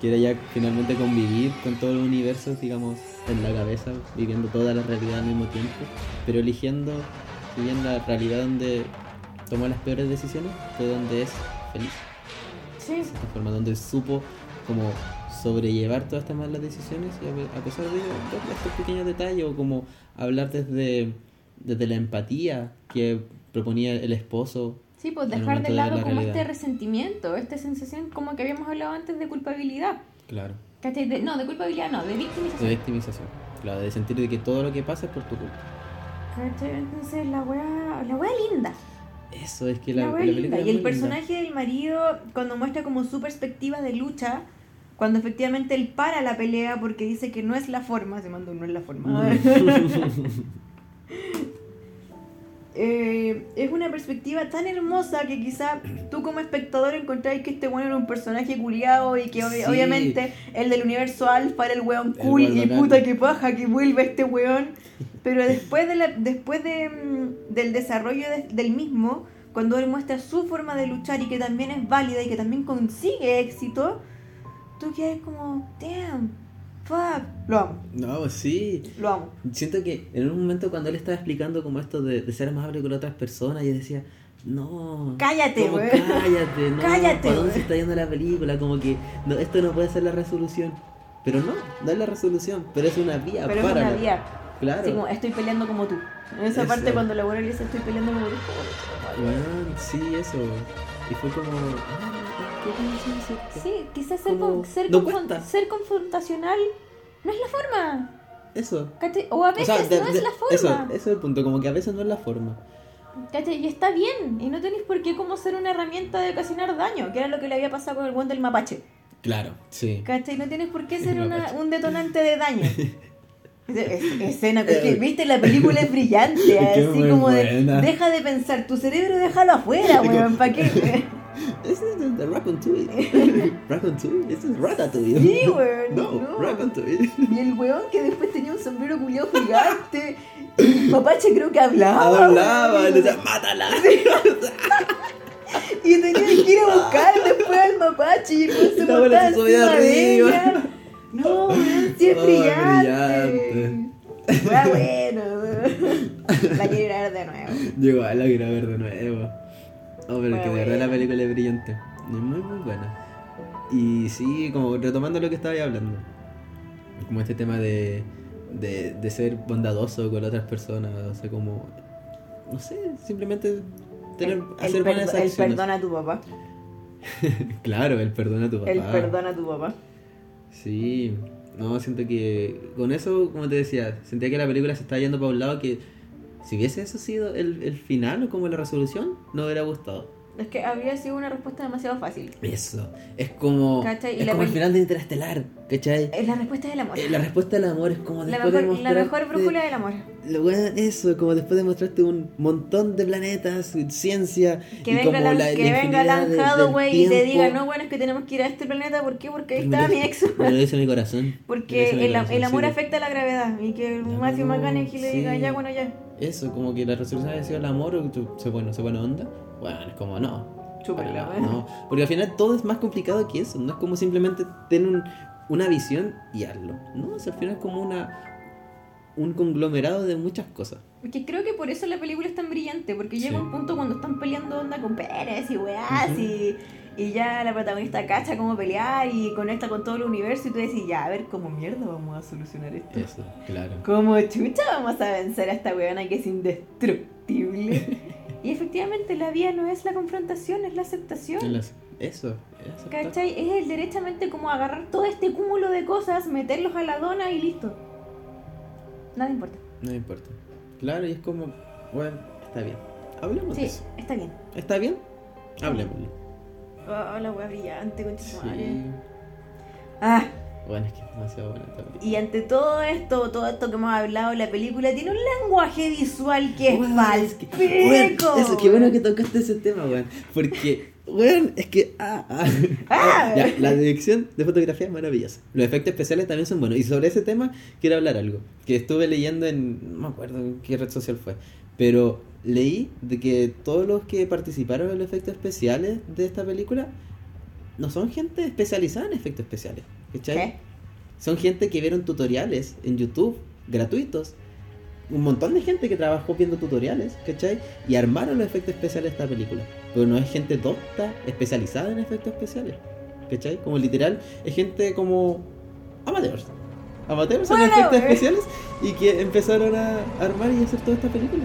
Que era ya finalmente convivir con todo el universo, digamos, en la cabeza, viviendo toda la realidad al mismo tiempo. Pero eligiendo, si bien la realidad donde tomó las peores decisiones, fue donde es feliz. Sí. De esta forma, donde supo como sobrellevar todas estas malas decisiones y a pe- a pesar de estos pequeños detalles o como hablar desde, desde la empatía que proponía el esposo. Sí, pues dejar de de lado la como realidad. este resentimiento, esta sensación como que habíamos hablado antes de culpabilidad. Claro. ¿Cachai? De- no, de culpabilidad no, de De victimización. victimización. Claro, de sentir de que todo lo que pasa es por tu culpa. ¿Cachai? Entonces la wea, la wea linda. Eso es que La, la, wea la película Y el linda. personaje del marido, cuando muestra como su perspectiva de lucha, cuando efectivamente él para la pelea porque dice que no es la forma, se mandó un no es la forma. Eh, es una perspectiva tan hermosa que quizá tú como espectador encontráis que este weón era un personaje culiado y que Sí. obviamente el del universo alfa era el weón cool y puta que paja que vuelve este weón. Pero después, de la, después de, mm, del desarrollo de- del mismo, cuando él muestra su forma de luchar y que también es válida y que también consigue éxito, tú quedas como, damn, fuck, lo amo, No, sí. lo amo. Siento que en un momento cuando él estaba explicando como esto de, de ser amable con otras personas, yo decía, no. Cállate, güey. Cállate, no. Cállate, ¿Para dónde se está yendo la película? Como que no, esto no puede ser la resolución. Pero no, no es la resolución, pero es una vía Pero es para. una la- vía. Claro. Así como, estoy peleando como tú. En esa Eso. parte cuando la buena le dice estoy peleando como tú. Bueno, sí, eso. Y fue como. ah, Sí, quizás ser, con- ser, no confron- ser confrontacional no es la forma. Eso. ¿cachai? O a O veces sea, de- no de- es la forma. eso es el punto, como que a veces no es la forma. ¿cachai? Y está bien. Y no tenéis por qué como ser una herramienta de ocasionar daño, que era lo que le había pasado con el buen del mapache. Claro, sí. ¿Cachai? No tienes por qué ser una- un detonante de daño. Es- es- escena, porque viste la película es brillante, así como de deja de pensar, tu cerebro déjalo afuera, weón, ¿para qué? Ese es de Ratatouille. Ratatouille, ese es Ratatouille. Sí, weón, No, no. Ratatouille. Y el weón que después tenía un sombrero culiado gigante. Y mapache creo que hablaba. Hablaba, le decía, mátala. Y tenía que ir a buscar después al mapache y el se montaba encima de arriba. ella. No, weón, sí es Oh, brillante. Fue bueno, weón. La quiero ir a ver de nuevo. Llegó a la quiero ver de nuevo. Oh, pero que de verdad la película es brillante. Es muy, muy buena. Y sí, como retomando lo que estaba hablando. Como este tema de, de, de ser bondadoso con otras personas. O sea, como. No sé, simplemente tener, el, hacer el buenas perdo- el acciones. perdona a tu papá. Claro, el perdona a tu papá. El perdona a tu papá. Sí, no, siento que con eso, como te decía, sentía que la película se estaba yendo para un lado que si hubiese eso sido el, el final o como la resolución, no hubiera gustado. Es que habría sido una respuesta demasiado fácil. Eso, es como, es la como el final de Interestelar, ¿cachai? Es la respuesta del amor. Eh, La respuesta del amor es como La después de mejor, la mejor brújula del amor. Lo bueno, eso, como después de mostrarte un montón de planetas, ciencia, Que y venga, como la, la que venga infinidad Lan de- del Hathaway y te diga, no, bueno, es que tenemos que ir a este planeta. ¿Por qué? Porque ahí está mi ex. Me lo dice mi corazón. Porque mi el, corazón, el amor sí. afecta a la gravedad. Y que No, Matthew McConaughey le diga, ya, bueno, ya. Eso, como que la resolución había sido el amor o tú- se bueno, se buena onda. Bueno, es como no. Chúpala, Para ¿eh? no. Porque al final todo es más complicado que eso. No es como simplemente tener un- una visión y hazlo. No, o sea, al final es como una un conglomerado de muchas cosas. Porque creo que por eso la película es tan brillante, porque llega Sí. un punto cuando están peleando onda con Pérez y weás y ya la protagonista cacha cómo pelear y conecta con todo el universo y tú decís, ya, a ver cómo mierda vamos a solucionar esto. Eso, claro. Como chucha vamos a vencer a esta weona que es indestructible. y efectivamente la vía no es la confrontación, es la aceptación. Eso, es aceptar. ¿Cachai? Es el derechamente como agarrar todo este cúmulo de cosas, meterlos a la dona y listo. Nada importa. Me importa. Claro, y es como, bueno, está bien. Hablemos de Sí, eso. está bien. ¿Está bien? Hablemoslo. Oh, la wea brillante. Sí. Ah, Bueno, es que es demasiado buena esta película. y ante todo esto, todo esto que hemos hablado, la película tiene un lenguaje visual que es Weón, mal. es que- eso, qué bueno que tocaste ese tema, weón. Porque, weón, es que. Ah, ah. Ah. Ya, la dirección de fotografía es maravillosa. Los efectos especiales también son buenos. Y sobre ese tema quiero hablar algo. Que estuve leyendo en. No me acuerdo en qué red social fue. Pero leí de que todos los que participaron en los efectos especiales de esta película no son gente especializada en efectos especiales. ¿Cachai? ¿Qué? Son gente que vieron tutoriales en YouTube gratuitos. Un montón de gente que trabajó viendo tutoriales, ¿cachai? Y armaron los efectos especiales de esta película. Pero no es gente docta, especializada en efectos especiales. ¿Cachai? Como literal, es gente como amateurs. Amateurs en Bueno, efectos eh. especiales y que empezaron a armar y hacer toda esta película.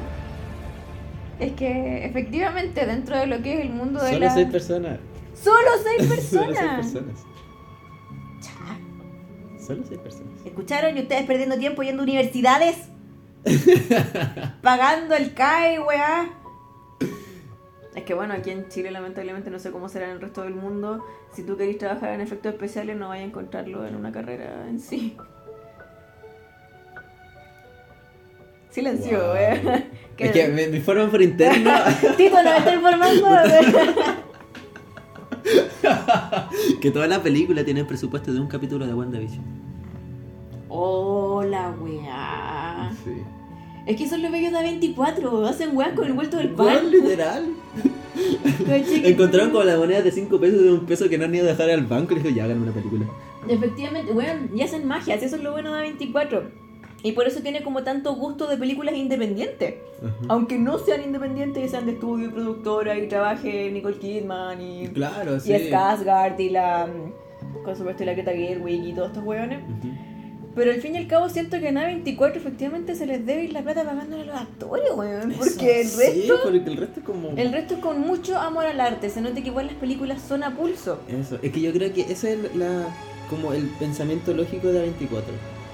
Es que efectivamente dentro de lo que es el mundo de Solo la... seis personas. Solo seis Solo seis personas. Solo seis personas. ¿Escucharon? Y ustedes perdiendo tiempo yendo a universidades. Pagando el CAE, weá. Es que bueno, aquí en Chile lamentablemente no sé cómo será en el resto del mundo. Si tú querés trabajar en efectos especiales no vayas a encontrarlo en una carrera en sí. Silencio, Wow. weá. Es que me, me informan por interno. Tito, no me está informando. que toda la película tiene el presupuesto de un capítulo de WandaVision. Hola, weá. Sí. Es que son los bellos de 24, hacen weá con el vuelto del ¿Cuál, pan. literal? Encontraron con la moneda de 5 pesos de un peso que no han ido a dejar al banco y dijo, ya hagan una película. Efectivamente, weón, y hacen magia, eso es lo bueno de 24. Y por eso tiene como tanto gusto de películas independientes. Aunque no sean independientes y sean de estudio y productora y trabaje Nicole Kidman y, Claro, y sí. Skarsgård y la. mm, Con supuesto la Greta Gerwig y todos estos weones. Ujú. Pero al fin y al cabo siento que en A24 efectivamente se les debe ir la plata pagándole a los actores, weón. Porque el resto. Sí, porque el resto es como... El resto es con mucho amor al arte. Se nota que igual las películas son a pulso. Eso, es que yo creo que ese es la, como el pensamiento lógico de A24.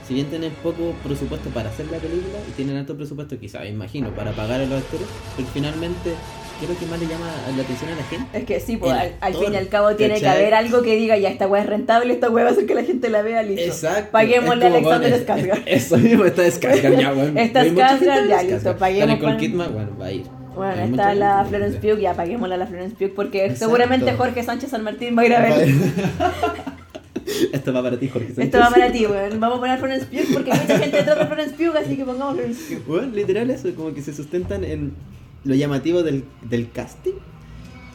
Si bien tienen poco presupuesto para hacer la película y tienen alto presupuesto quizá, imagino, para pagar a los actores, pero finalmente, ¿qué es lo que más le llama la atención a la gente? Es que sí, pues al, fin y al cabo tiene que haber algo que diga, ya esta weá es rentable, esta weá va a hacer que la gente la vea listo. Exacto. Paguémosle a Alexander bueno, Skarsgård. es- Eso mismo, está Skarsgård ya, weón. Está Skarsgård, ya, listo, paguemos con- Kidman, bueno, va a ir. Bueno, Hay está la Florence Pugh, ya paguémosle a la Florence Pugh porque Exacto. seguramente Jorge Sánchez San Martín va a ir a ver. Esto va para ti, Jorge. Sánchez. Esto va para ti, weón. Vamos a poner Florence Pugh porque hay mucha gente de Florence Pugh, así que pongamos Florence Pugh. Bueno, literal eso, como que se sustentan en lo llamativo del, del casting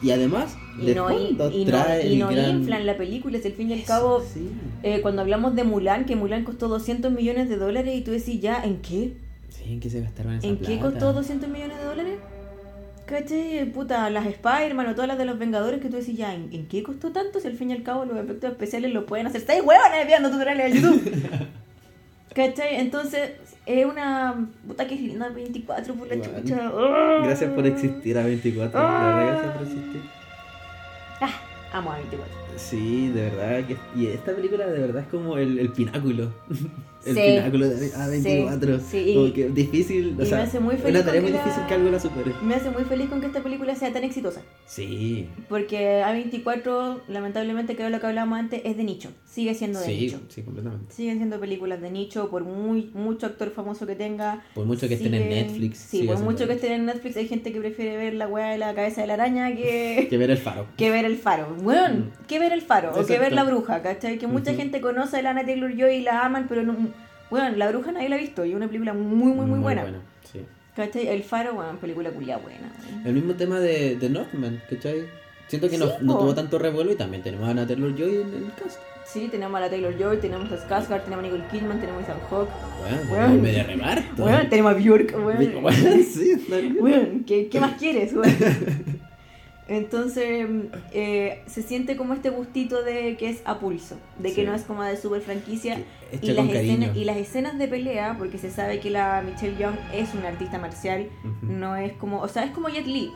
y además Y no, fondo y, y no, y el no gran... inflan la película, si al fin y al cabo, sí. eh, cuando hablamos de Mulan, que Mulan costó 200 millones de dólares y tú decís, ya, ¿en qué? Sí, ¿en qué se gastaron esa ¿En qué costó 200 millones de dólares? ¿Cachai? Puta, las Spider-Man o todas las de los Vengadores que tú decís, ya, ¿en, en qué costó tanto? Si al fin y al cabo los efectos especiales lo pueden hacer. ¡Seis huevones viendo tutoriales de YouTube! ¿Cachai? Entonces, es una. Puta que es linda 24 por la Bueno. chucha. Gracias por existir a 24. La verdad, gracias por existir. Ah, amo a 24. Sí, de verdad. Que, y esta película de verdad es como el, el pináculo. El Sí, pináculo de A24. sí, sí, Como que difícil. O y sea, me hace muy feliz una tarea muy difícil la- que algo la supere. Me hace muy feliz con que esta película sea tan exitosa. Sí. Porque A24, lamentablemente, creo lo que hablábamos antes, es de nicho. Sigue siendo de Sí, nicho. sí, completamente. Siguen siendo películas de nicho, por muy mucho actor famoso que tenga. Por mucho que estén en sigue- Netflix. Sí, sigue por mucho que estén en Netflix, hay gente que prefiere ver la weá de la cabeza de la araña que, Que ver el faro. que ver el faro. Bueno, Mm. que ver el faro, o que Exacto. ver la bruja, ¿cachai? Que mucha Ujú. gente conoce a Lana Taylor Joy y la aman, pero no. Bueno, la bruja nadie la ha visto y es una película muy, muy, muy, buena. sí. ¿Cachai? El faro, bueno, película culia buena. El mismo tema de, de Northman, ¿cachai? Siento que no, Sí, no tuvo tanto revuelo y también tenemos a Anna Taylor Joy en el cast. Sí, tenemos a la Taylor Joy, tenemos a Skarsgård, tenemos a Nicole Kidman, tenemos a Ethan Hawke. Bueno, media reparto. Bueno, tenemos a Bjork, Bueno, weón. sí. Weón, ¿qué, qué más quieres? Entonces, eh, se siente como este gustito de que es a pulso, de que no es como de super franquicia. Hecha Y las, escenas, y las escenas de pelea, porque se sabe que la Michelle Young es una artista marcial, no es como, o sea, es como Jet Li,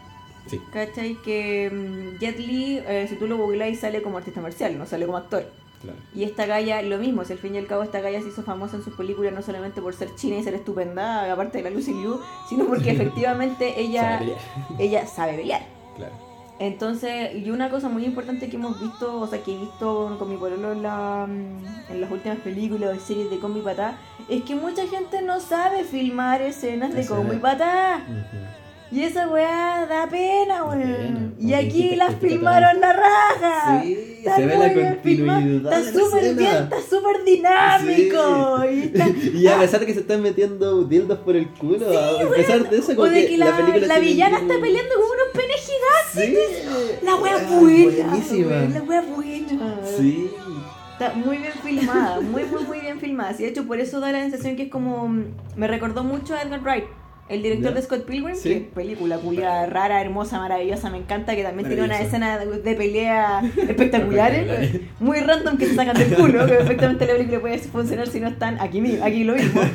Sí, ¿cachai? Que mm, Jet Li, eh, si tú lo googleas, sale como artista marcial, no sale como actor. claro. Y esta galla, lo mismo, si al fin y al cabo esta galla se hizo famosa en sus películas no solamente por ser china y ser estupenda, aparte de la Lucy Liu, sino porque efectivamente ella, Sabe pelear. ella sabe pelear. Entonces, y una cosa muy importante que hemos visto, o sea, que he visto con mi pololo en, la, mm, en las últimas películas o series de Combi Patá, es que mucha gente no sabe filmar escenas de. Combi Patá. Y esa weá da pena, weón. Y aquí las te filmaron la raja. Sí, Está se ve la continuidad. Está súper bien, está súper dinámico. Sí. Y está- Y a pesar de que se están metiendo dildos por el culo, a pesar de eso, o como de que, que la, película la tiene villana está peleando con unos. Sí. La wea Ah, buena. Buenísima. La wea buena. Sí. Está muy bien filmada, muy, muy, muy bien filmada. Sí, de hecho, por eso da la sensación que es como. mm, Me recordó mucho a Edgar Wright, el director ¿Ya? de Scott Pilgrim. Sí. Que película culia rara, hermosa, maravillosa, me encanta. Que también tiene una escena de, de pelea espectaculares. Espectaculares. muy random que se sacan del culo. Que perfectamente la película puede funcionar si no están aquí, mi- aquí lo mismo.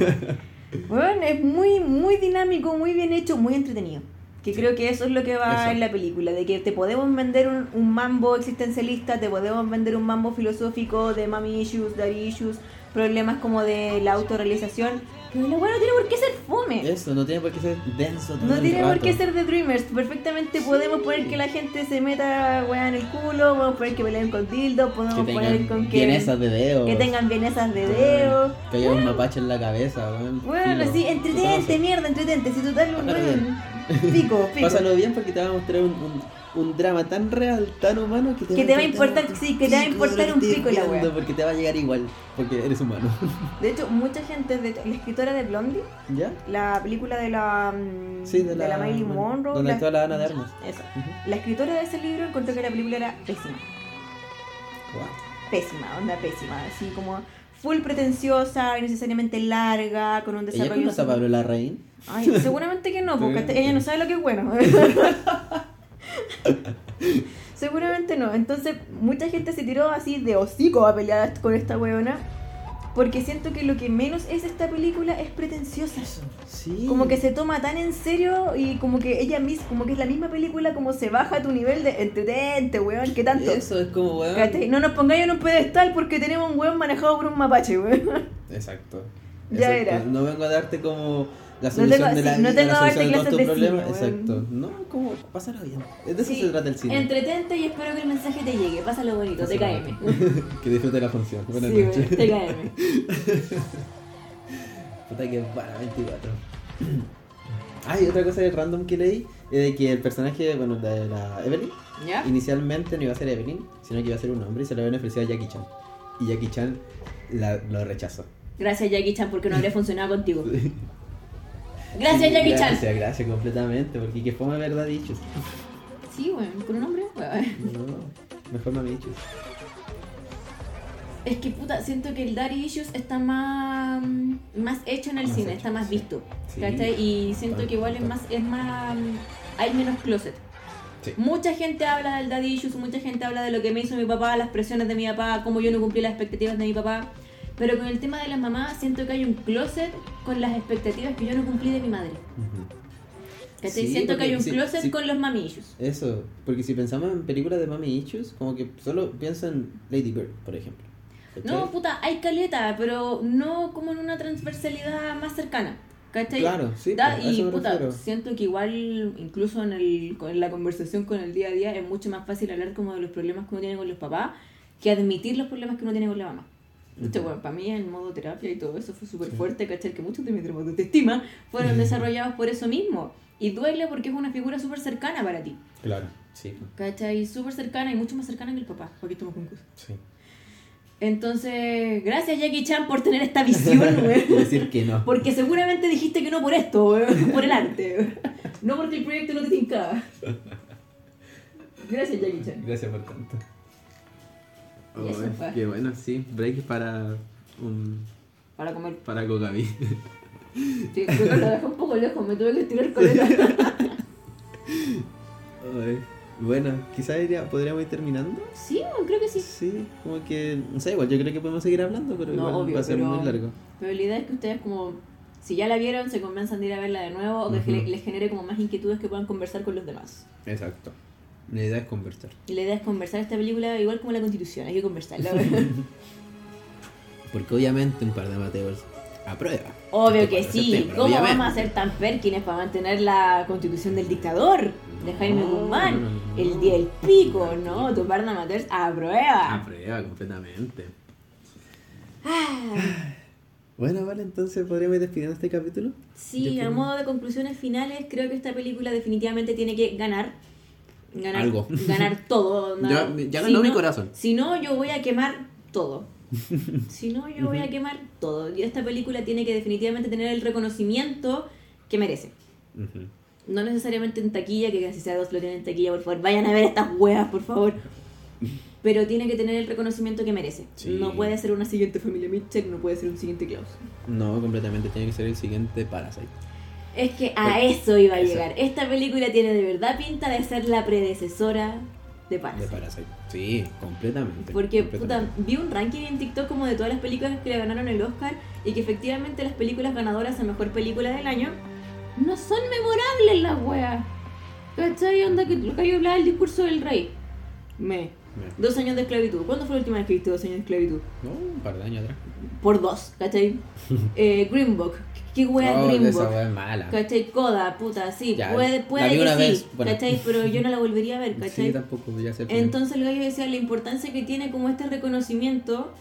Bueno, es muy, muy dinámico, muy bien hecho, muy entretenido. Que creo que eso es lo que va Eso. en la película, de que te podemos vender un, un mambo existencialista, te podemos vender un mambo filosófico de mami issues, daddy issues, problemas como de la autorrealización, pero la weá no tiene por qué ser fome. Eso, no tiene por qué ser denso No tiene por qué ser de Dreamers, perfectamente podemos poner que la gente se meta weá en el culo, podemos poner que peleen con dildo, podemos Que poner con que, vienesas de dedos. que tengan vienesas de dedo. Que haya un mapache en la cabeza, weón. Bueno, sí, entretente, mierda, entretente. Si total, weón, pico, pico. Pásalo bien porque te va a mostrar un, un, un drama tan real, tan humano que te, Que te va a importar sí, que te va a de importar un pico la wea. Porque te va a llegar igual, porque eres humano. De hecho, mucha gente, de, la escritora de Blondie, ¿Ya? la película de la, mm, Sí, de la, Marilyn Monroe, Donde la, la Ana de Armas. esa. La escritora de ese libro encontró que la película era pésima. Guau. Pésima, onda pésima. Así como full pretenciosa, innecesariamente larga, con un ¿Ella desarrollo. conoce a Pablo Larraín? Ay, seguramente que no, porque ella no sabe lo que es bueno. seguramente no. Entonces, mucha gente se tiró así de hocico a pelear con esta weona. Porque siento que lo que menos es esta película es pretenciosa. Sí. Como que se toma tan en serio y como que ella misma, como que es la misma película, como se baja a tu nivel de entretente, weón, ¿qué tanto? Eso es como, weón. ¿Cachai? No nos pongáis en un pedestal porque tenemos un weón manejado por un mapache, weón. Exacto. Ya Exacto. era. No vengo a darte como la No solución tengo- de la sí, no tengo la solución de todos tus problemas. cine, Exacto. No, como, pásalo bien. De eso Sí, se trata el cine. Entretente y espero que el mensaje te llegue. Pásalo bonito, Pásalo TKM. que disfrute la función. Sí, Buenas weón, noches. TKM. Puta que para 24. Ay, otra cosa de random que leí es de que el personaje, bueno, de la Evelyn, ¿Ya? inicialmente no iba a ser Evelyn, sino que iba a ser un hombre y se lo habían ofrecido a Jackie Chan. Y Jackie Chan la- lo rechazó. Gracias Jackie Chan porque no habría funcionado contigo. Gracias Jackie Chan. Gracias, gracias completamente, porque que fue verdad dichos. Sí, weón, con un hombre. No, mejor mami dichos. Es que puta, siento que el Daddy Issues está más, más hecho en el Más cine, hecho, está más sí. visto. Sí. Y siento que igual es más, es más. Hay menos closet. Sí. Mucha gente habla del Daddy Issues, mucha gente habla de lo que me hizo mi papá, las presiones de mi papá, cómo yo no cumplí las expectativas de mi papá. Pero con el tema de las mamás, siento que hay un closet con las expectativas que yo no cumplí de mi madre. Siento que hay un closet con los mamillos. Eso, porque si pensamos en películas de Mami Issues, como que solo pienso en Lady Bird, por ejemplo. ¿Cachai? No, puta, hay caleta, pero no como en una transversalidad más cercana. ¿Cachai? Claro, sí, Da- y puta, refiero. siento que igual, incluso en, el, en la conversación con el día a día, es mucho más fácil hablar como de los problemas que uno tiene con los papás que admitir los problemas que uno tiene con la mamá. Ujú. bueno, para mí en modo terapia y todo eso fue súper fuerte, ¿cachai? Que muchos de mis traumas de autoestima fueron desarrollados por eso mismo. Y duele porque es una figura súper cercana para ti, Claro, sí, ¿cachai? Súper cercana y mucho más cercana que el papá, porque estamos juntos. sí. Entonces, gracias Jackie Chan por tener esta visión, güey. Decir que no. Porque seguramente dijiste que no por esto, por el arte. No porque el proyecto no te tincaba. Gracias Jackie Chan. Gracias por tanto. Y eso Ay, fue. qué bueno, sí. Break para un Para comer. para Cocaví. Sí, creo que lo dejé un poco lejos, me tuve que estirar con él. Bueno, quizás podríamos ir terminando. Sí, creo que sí. Sí, como que, no sé, igual yo creo que podemos seguir hablando, pero No, igual obvio, va a ser pero- muy largo. Pero la idea es que ustedes como, si ya la vieron, se convenzan de ir a verla de nuevo o que les genere como más inquietudes que puedan conversar con los demás. Exacto. La idea es conversar. Y la idea es conversar esta película igual como la constitución, hay que conversarla. Porque obviamente un par de amateurs aprueba. Obvio Este que 4 de sí, ¿cómo obviamente. vamos a ser tan perkines para mantener la constitución del dictador? De Jaime No, Guzmán, no, no. el día del pico, ¿no? Tu par de amateurs a prueba. Aprueba completamente. Ah, Bueno, vale, entonces podríamos ir despidiendo este capítulo. sí, a modo de conclusiones finales, creo que esta película definitivamente tiene que ganar. Ganar, Algo. ganar todo. ¿no? Ya- ya Si ganó mi no- corazón. Si no, yo voy a quemar todo. Si no, yo voy a quemar todo. Y esta película tiene que definitivamente tener el reconocimiento que merece. No necesariamente en taquilla, que casi sea dos lo tienen en taquilla, por favor. Vayan a ver estas weas, por favor. Pero tiene que tener el reconocimiento que merece. Sí. No puede ser una siguiente familia Mitchell, no puede ser un siguiente Klaus. No, completamente. Tiene que ser el siguiente Parasite. Es que a eso iba a Eso. llegar. Esta película tiene de verdad pinta de ser la predecesora de De Parasite. Parasite. Sí, completamente. Porque, puta, completamente. vi un ranking en TikTok como de todas las películas que le ganaron el Oscar y que efectivamente las películas ganadoras a mejor película del año no son memorables las weas. ¿Cachai? Onda que lo que yo hablaba del discurso del rey. Me. Mira. Dos años de esclavitud. ¿Cuándo fue la última vez que viste dos años de esclavitud? No, un par de años atrás. Por dos, ¿cachai? eh, Green Book. ¿Qué wea Oh, Green esa wea es mala. ¿Cachai? Coda, puta, sí, Ya, puede, la puede vi que una sí, vez, bueno. ¿cachai? Pero yo no la volvería a ver, ¿cachai? Sí, tampoco, ya sé. Entonces el gallo decía la importancia que tiene como este reconocimiento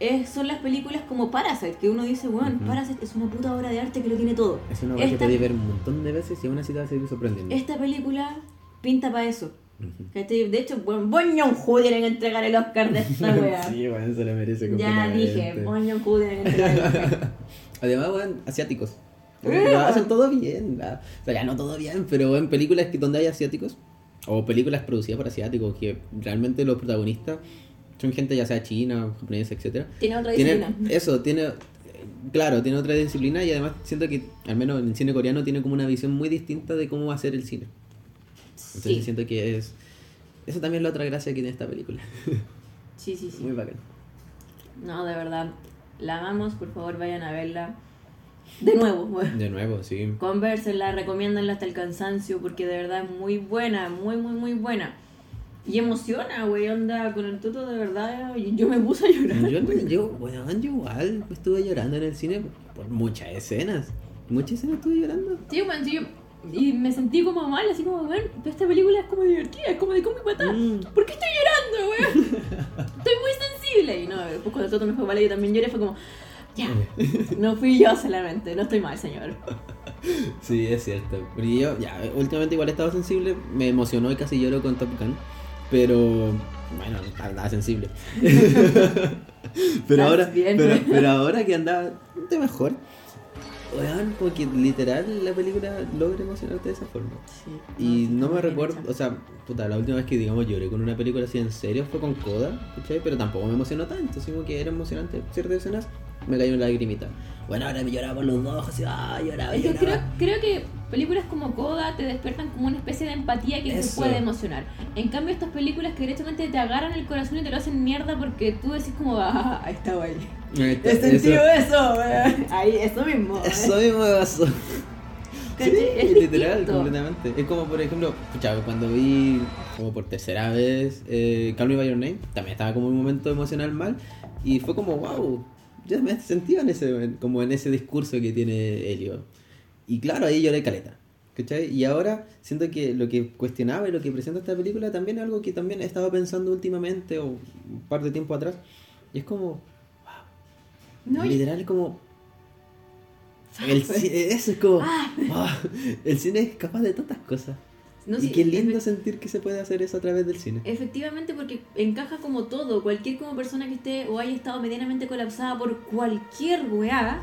es, son las películas como Parasite, que uno dice, bueno, Ujú. Parasite es una puta obra de arte que lo tiene todo. Es una wea que podéis ver un montón de veces y aún así te va a seguir sorprendiendo. Esta película pinta para eso. ¿cachai? De hecho, bueno, Bong Joon-ho tiene que entregar el Oscar de esta wea. sí, bueno, se lo merece ya dije, Bong Joon-ho tiene que entregar el Oscar. Además, weón, asiáticos. Lo hacen todo bien. ah, O sea, ya no todo bien, pero en películas que donde hay asiáticos, o películas producidas por asiáticos, que realmente los protagonistas son gente ya sea china, japonesa, etcétera Tiene otra Tiene, disciplina. eso, tiene, claro, tiene otra disciplina y además siento que, al menos en el cine coreano, tiene como una visión muy distinta de cómo va a ser el cine. Entonces Sí, siento que es, eso también es la otra gracia que tiene esta película. sí, sí, sí. Muy bacán. No, de verdad, la amamos, por favor vayan a verla. De nuevo, bueno. De nuevo, sí. Conversenla, recomiéndenla hasta el cansancio porque de verdad es muy buena, muy, muy, muy buena. Y emociona, güey, onda con el tuto de verdad. Yo me puse a llorar. Yo, yo, bueno, yo igual estuve llorando en el cine por muchas escenas. Muchas escenas estuve llorando. Sí, bueno, sí, y me sentí como mal, así como, bueno, esta película es como divertida, es como de cómo matar. Mm. ¿Por qué estoy llorando, güey? Estoy muy Y no, después cuando tuto me fue mal, yo también lloré, fue como, ya, no fui yo solamente, no estoy mal, señor. Sí, es cierto. Porque yo, ya, últimamente igual he estado sensible. Me emocionó y casi lloro con Top Gun. Pero, bueno, no estaba sensible. pero ahora, pero ahora que andaba de mejor. Weón, como que literal la película logra emocionarte de esa forma. Sí, Y no me recuerdo, o sea, puta, la última vez que digamos lloré con una película así en serio fue con Coda, ¿cachai? Pero tampoco me emocionó tanto, como que era emocionante ciertas escenas, me cayó una lagrimita. Bueno, ahora me lloraba por los ojos, así, ah, lloraba, creo, creo que películas como Coda te despiertan como una especie de empatía que te Eso. puede emocionar. En cambio, estas películas que directamente te agarran el corazón y te lo hacen mierda porque tú decís como, ah, ahí. Ahí está, He sentido eso, eso, güey. Ahí, eso mismo. güey. eso mismo pasó. Sí. Es literal, distinto. completamente. Es como, por ejemplo, pucha, cuando vi, como por tercera vez, eh, Call Me By Your Name, también estaba como un momento emocional mal, y fue como, wow, ya me sentía en ese, como en ese discurso que tiene Helio. Y claro, ahí lloré caleta. ¿Cachai? Y ahora siento que lo que cuestionaba y lo que presenta esta película también es algo que también he estado pensando últimamente o un par de tiempo atrás. Y es como, No, y- literal, como. El, eso es como. wow, el cine es capaz de tantas cosas. No, y sí, qué lindo sentir que se puede hacer eso a través del cine. Efectivamente, porque encaja como todo. Cualquier como persona que esté o haya estado medianamente colapsada por cualquier weá,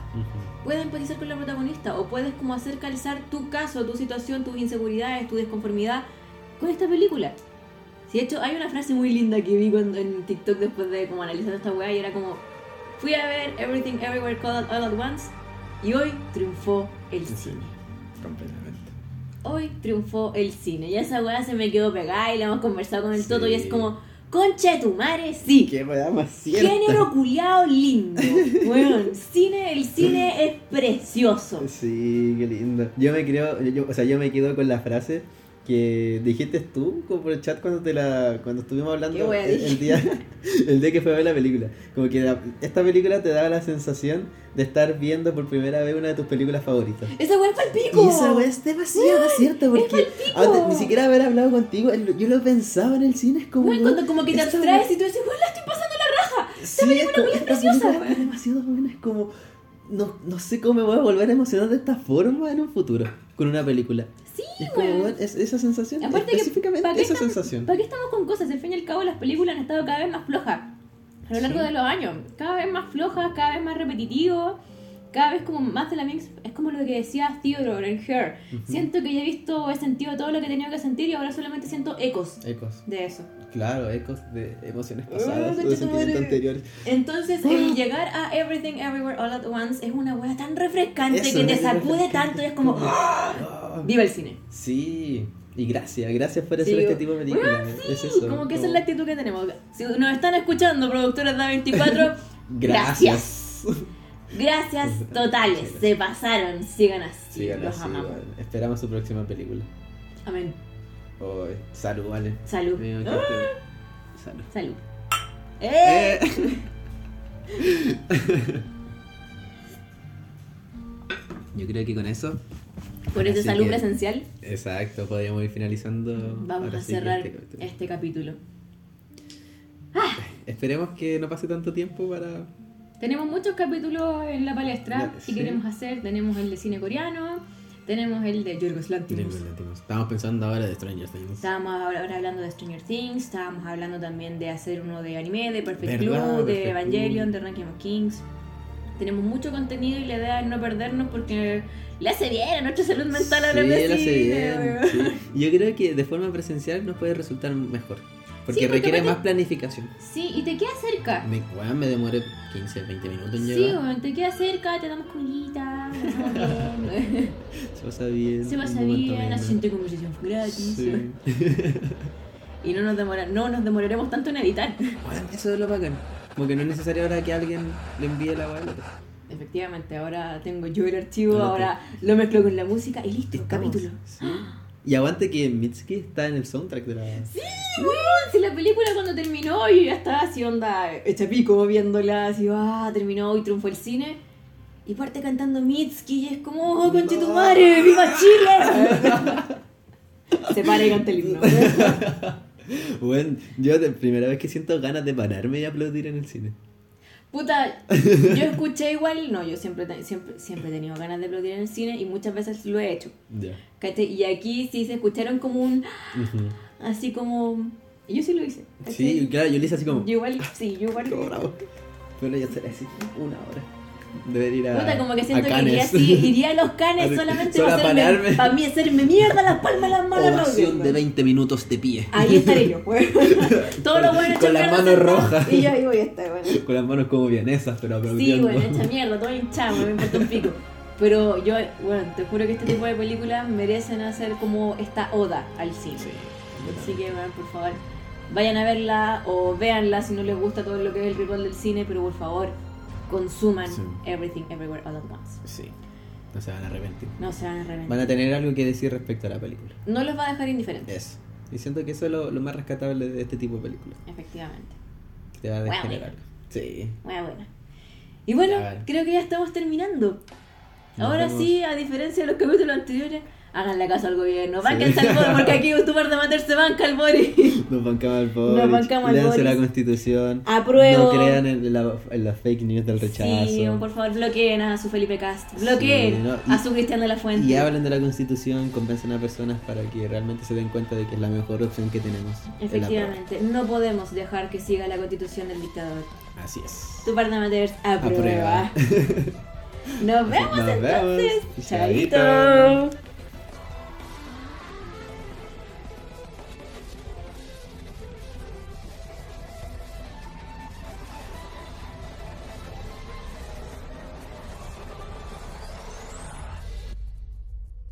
puede empatizar con la protagonista o puedes como hacer calzar tu caso, tu situación, tus inseguridades, tu desconformidad con esta película. Sí, de hecho, hay una frase muy linda que vi cuando, en TikTok después de como analizando esta weá y era como, fui a ver Everything Everywhere All at, All at Once y hoy triunfó el cine. Completamente. Hoy triunfó el cine. Y esa weá se me quedó pegada y la hemos conversado con el Sí. Toto y es como, concha de tu madre, sí. Qué más. Género culiao lindo. Bueno, cine, el cine es precioso. Sí, qué lindo. Yo me creo, yo- o sea, yo me quedo con la frase que dijiste tú como por el chat cuando te la cuando estuvimos ¿Qué hablando el, el día el día que fue a ver la película como que la- esta película te da la sensación de estar viendo por primera vez una de tus películas favoritas Esa weá es palpico. y esa wea es demasiado cierta porque palpico. antes- ni siquiera haber hablado contigo yo lo pensaba en el cine es como Bueno, cuando como que te esta abstraes y tú dices, weón, la estoy pasando la raja. Sí, película es, esta preciosa, película es demasiado buena, es como no, no sé cómo me voy a volver a emocionar de esta forma en un futuro con una película. Sí, Es como, es esa sensación, Aparte que, específicamente ¿para qué esa estamos- sensación. ¿Para qué estamos con cosas? Al fin y al cabo, las películas han estado cada vez más flojas a lo largo Sí. de los años. Cada vez más flojas, cada vez más repetitivo, cada vez como más de la mix. Es como lo que decía Theodore en Her. Siento que ya he visto, he sentido todo lo que he tenido que sentir y ahora solamente siento ecos Ecos, de eso. Claro, ecos de emociones Ah, pasadas, concha de sentimientos anteriores. Entonces, el llegar a Everything Everywhere All at Once es una wea tan refrescante Eso, que te sacude tanto y es como, ¡ah! Ah, ¡Viva el cine! Sí, y gracias, gracias por hacer Sí, este tipo de películas. es eso. como que esa es la actitud que tenemos. Si nos están escuchando, productores de A24, Gracias. Gracias totales. Se pasaron. Sigan así. Sigan Los así, amamos. Esperamos su próxima película. Amén. Ay, salud, vale. Salud. Encanta. Salud. Salud. ¡Eh! Yo creo que con eso. Por ese salud que- presencial, Exacto, podríamos ir finalizando. vamos a sí cerrar este capítulo. este capítulo. Esperemos que no pase tanto tiempo para. Tenemos muchos capítulos en la palestra. Ya, Si sí. queremos hacer, tenemos el de cine coreano, tenemos el de Yorgos Lanthimos. Estamos pensando ahora de Stranger Things. Estábamos ahora ahora hablando de Stranger Things, estábamos hablando también de hacer uno de anime, de Perfect ¿Verdad? Blue, de Perfect Evangelion, Blue. de Ranking of Kings. Tenemos mucho contenido y la idea es no perdernos porque le hace bien a nuestra salud mental Sí, de lo hace bien, sí. Yo creo que de forma presencial nos puede resultar mejor. Porque Sí, porque requiere más planificación. Sí, y te queda cerca. Me, weón, me demoré 15, 20 minutos en Sí, llegar. weón, te queda cerca, te damos comidita, la. Se pasa bien. Se pasa bien, asiento de conversación gratis. Sí. Y no nos, demora, no nos demoraremos tanto en editar. Weón, eso es lo bacán. Como que no es necesario ahora que alguien le envíe la weá. Efectivamente, ahora tengo yo el archivo, Ahora lo mezclo con la música y listo, Estamos, capítulo. sí. Y aguante que Mitski está en el soundtrack de la. Sí, weón, si la película cuando terminó yo ya estaba así onda hecha pico viéndola, así, ah, terminó y triunfó el cine. Y parte cantando Mitski y es como, oh, conche tu madre, viva Chile. Se para y canta el himno. Bueno, yo de primera vez que siento ganas de pararme y aplaudir en el cine. Puta, yo escuché igual, no, yo siempre, siempre, siempre he tenido ganas de aplaudir en el cine y muchas veces lo he hecho. Ya. ¿Cachai? Y aquí sí se escucharon como un, Ujú. así como, y yo sí lo hice. ¿cachai? Sí, claro, yo le hice así como. Yo igual, sí, yo igual. como bravo. Pero ya será así, una hora. Debería ir a. Puta, como que siento que iría, así, iría a los canes solamente solo para hacerme, para mí hacerme mierda las palmas de las manos Ovación aplaudiendo. de 20 minutos de pie. Ahí estaré yo, pues. Todos los buenos Con las manos rojas. Y yo ahí voy a estar, bueno. Con las manos como vienesas, pero Sí, bueno, hecha mierda, todo hinchado, me importa un pico. Pero yo, bueno, te juro que este tipo de películas merecen hacer como esta oda al cine. Sí. Así que, bueno, por favor, vayan a verla o véanla si no les gusta todo lo que es el ritual del cine, pero por favor, consuman Sí. Everything Everywhere All at Once. Sí. No se van a arrepentir. No se van a arrepentir. Van a tener algo que decir respecto a la película. No los va a dejar indiferentes. Eso. Y siento que eso es lo, lo más rescatable de este tipo de películas. Efectivamente. Te va a Bueno, degenerar. Sí. Buena, buena. Y bueno, creo que ya estamos terminando. Ahora vemos. sí, a diferencia de los capítulos anteriores, haganle caso al gobierno. Bánquense al Boris, porque aquí youtuber de Mater se banca al Boris. Nos bancamos al Boris. Nos bancamos al Léanse la Boris. constitución. Apruebo. No crean en, la, en las fake news del rechazo. Sí, por favor, bloqueen a su Felipe Cast. Bloqueen Sí, no, y- a su Cristian de la Fuente. Y hablen de la constitución, convencen a personas para que realmente se den cuenta de que es la mejor opción que tenemos. en la Efectivamente, no podemos dejar que siga la constitución del dictador. Así es. Tu par de amateurs aprueba. Aprueba. Nos vemos Nos vemos. entonces. Chaito.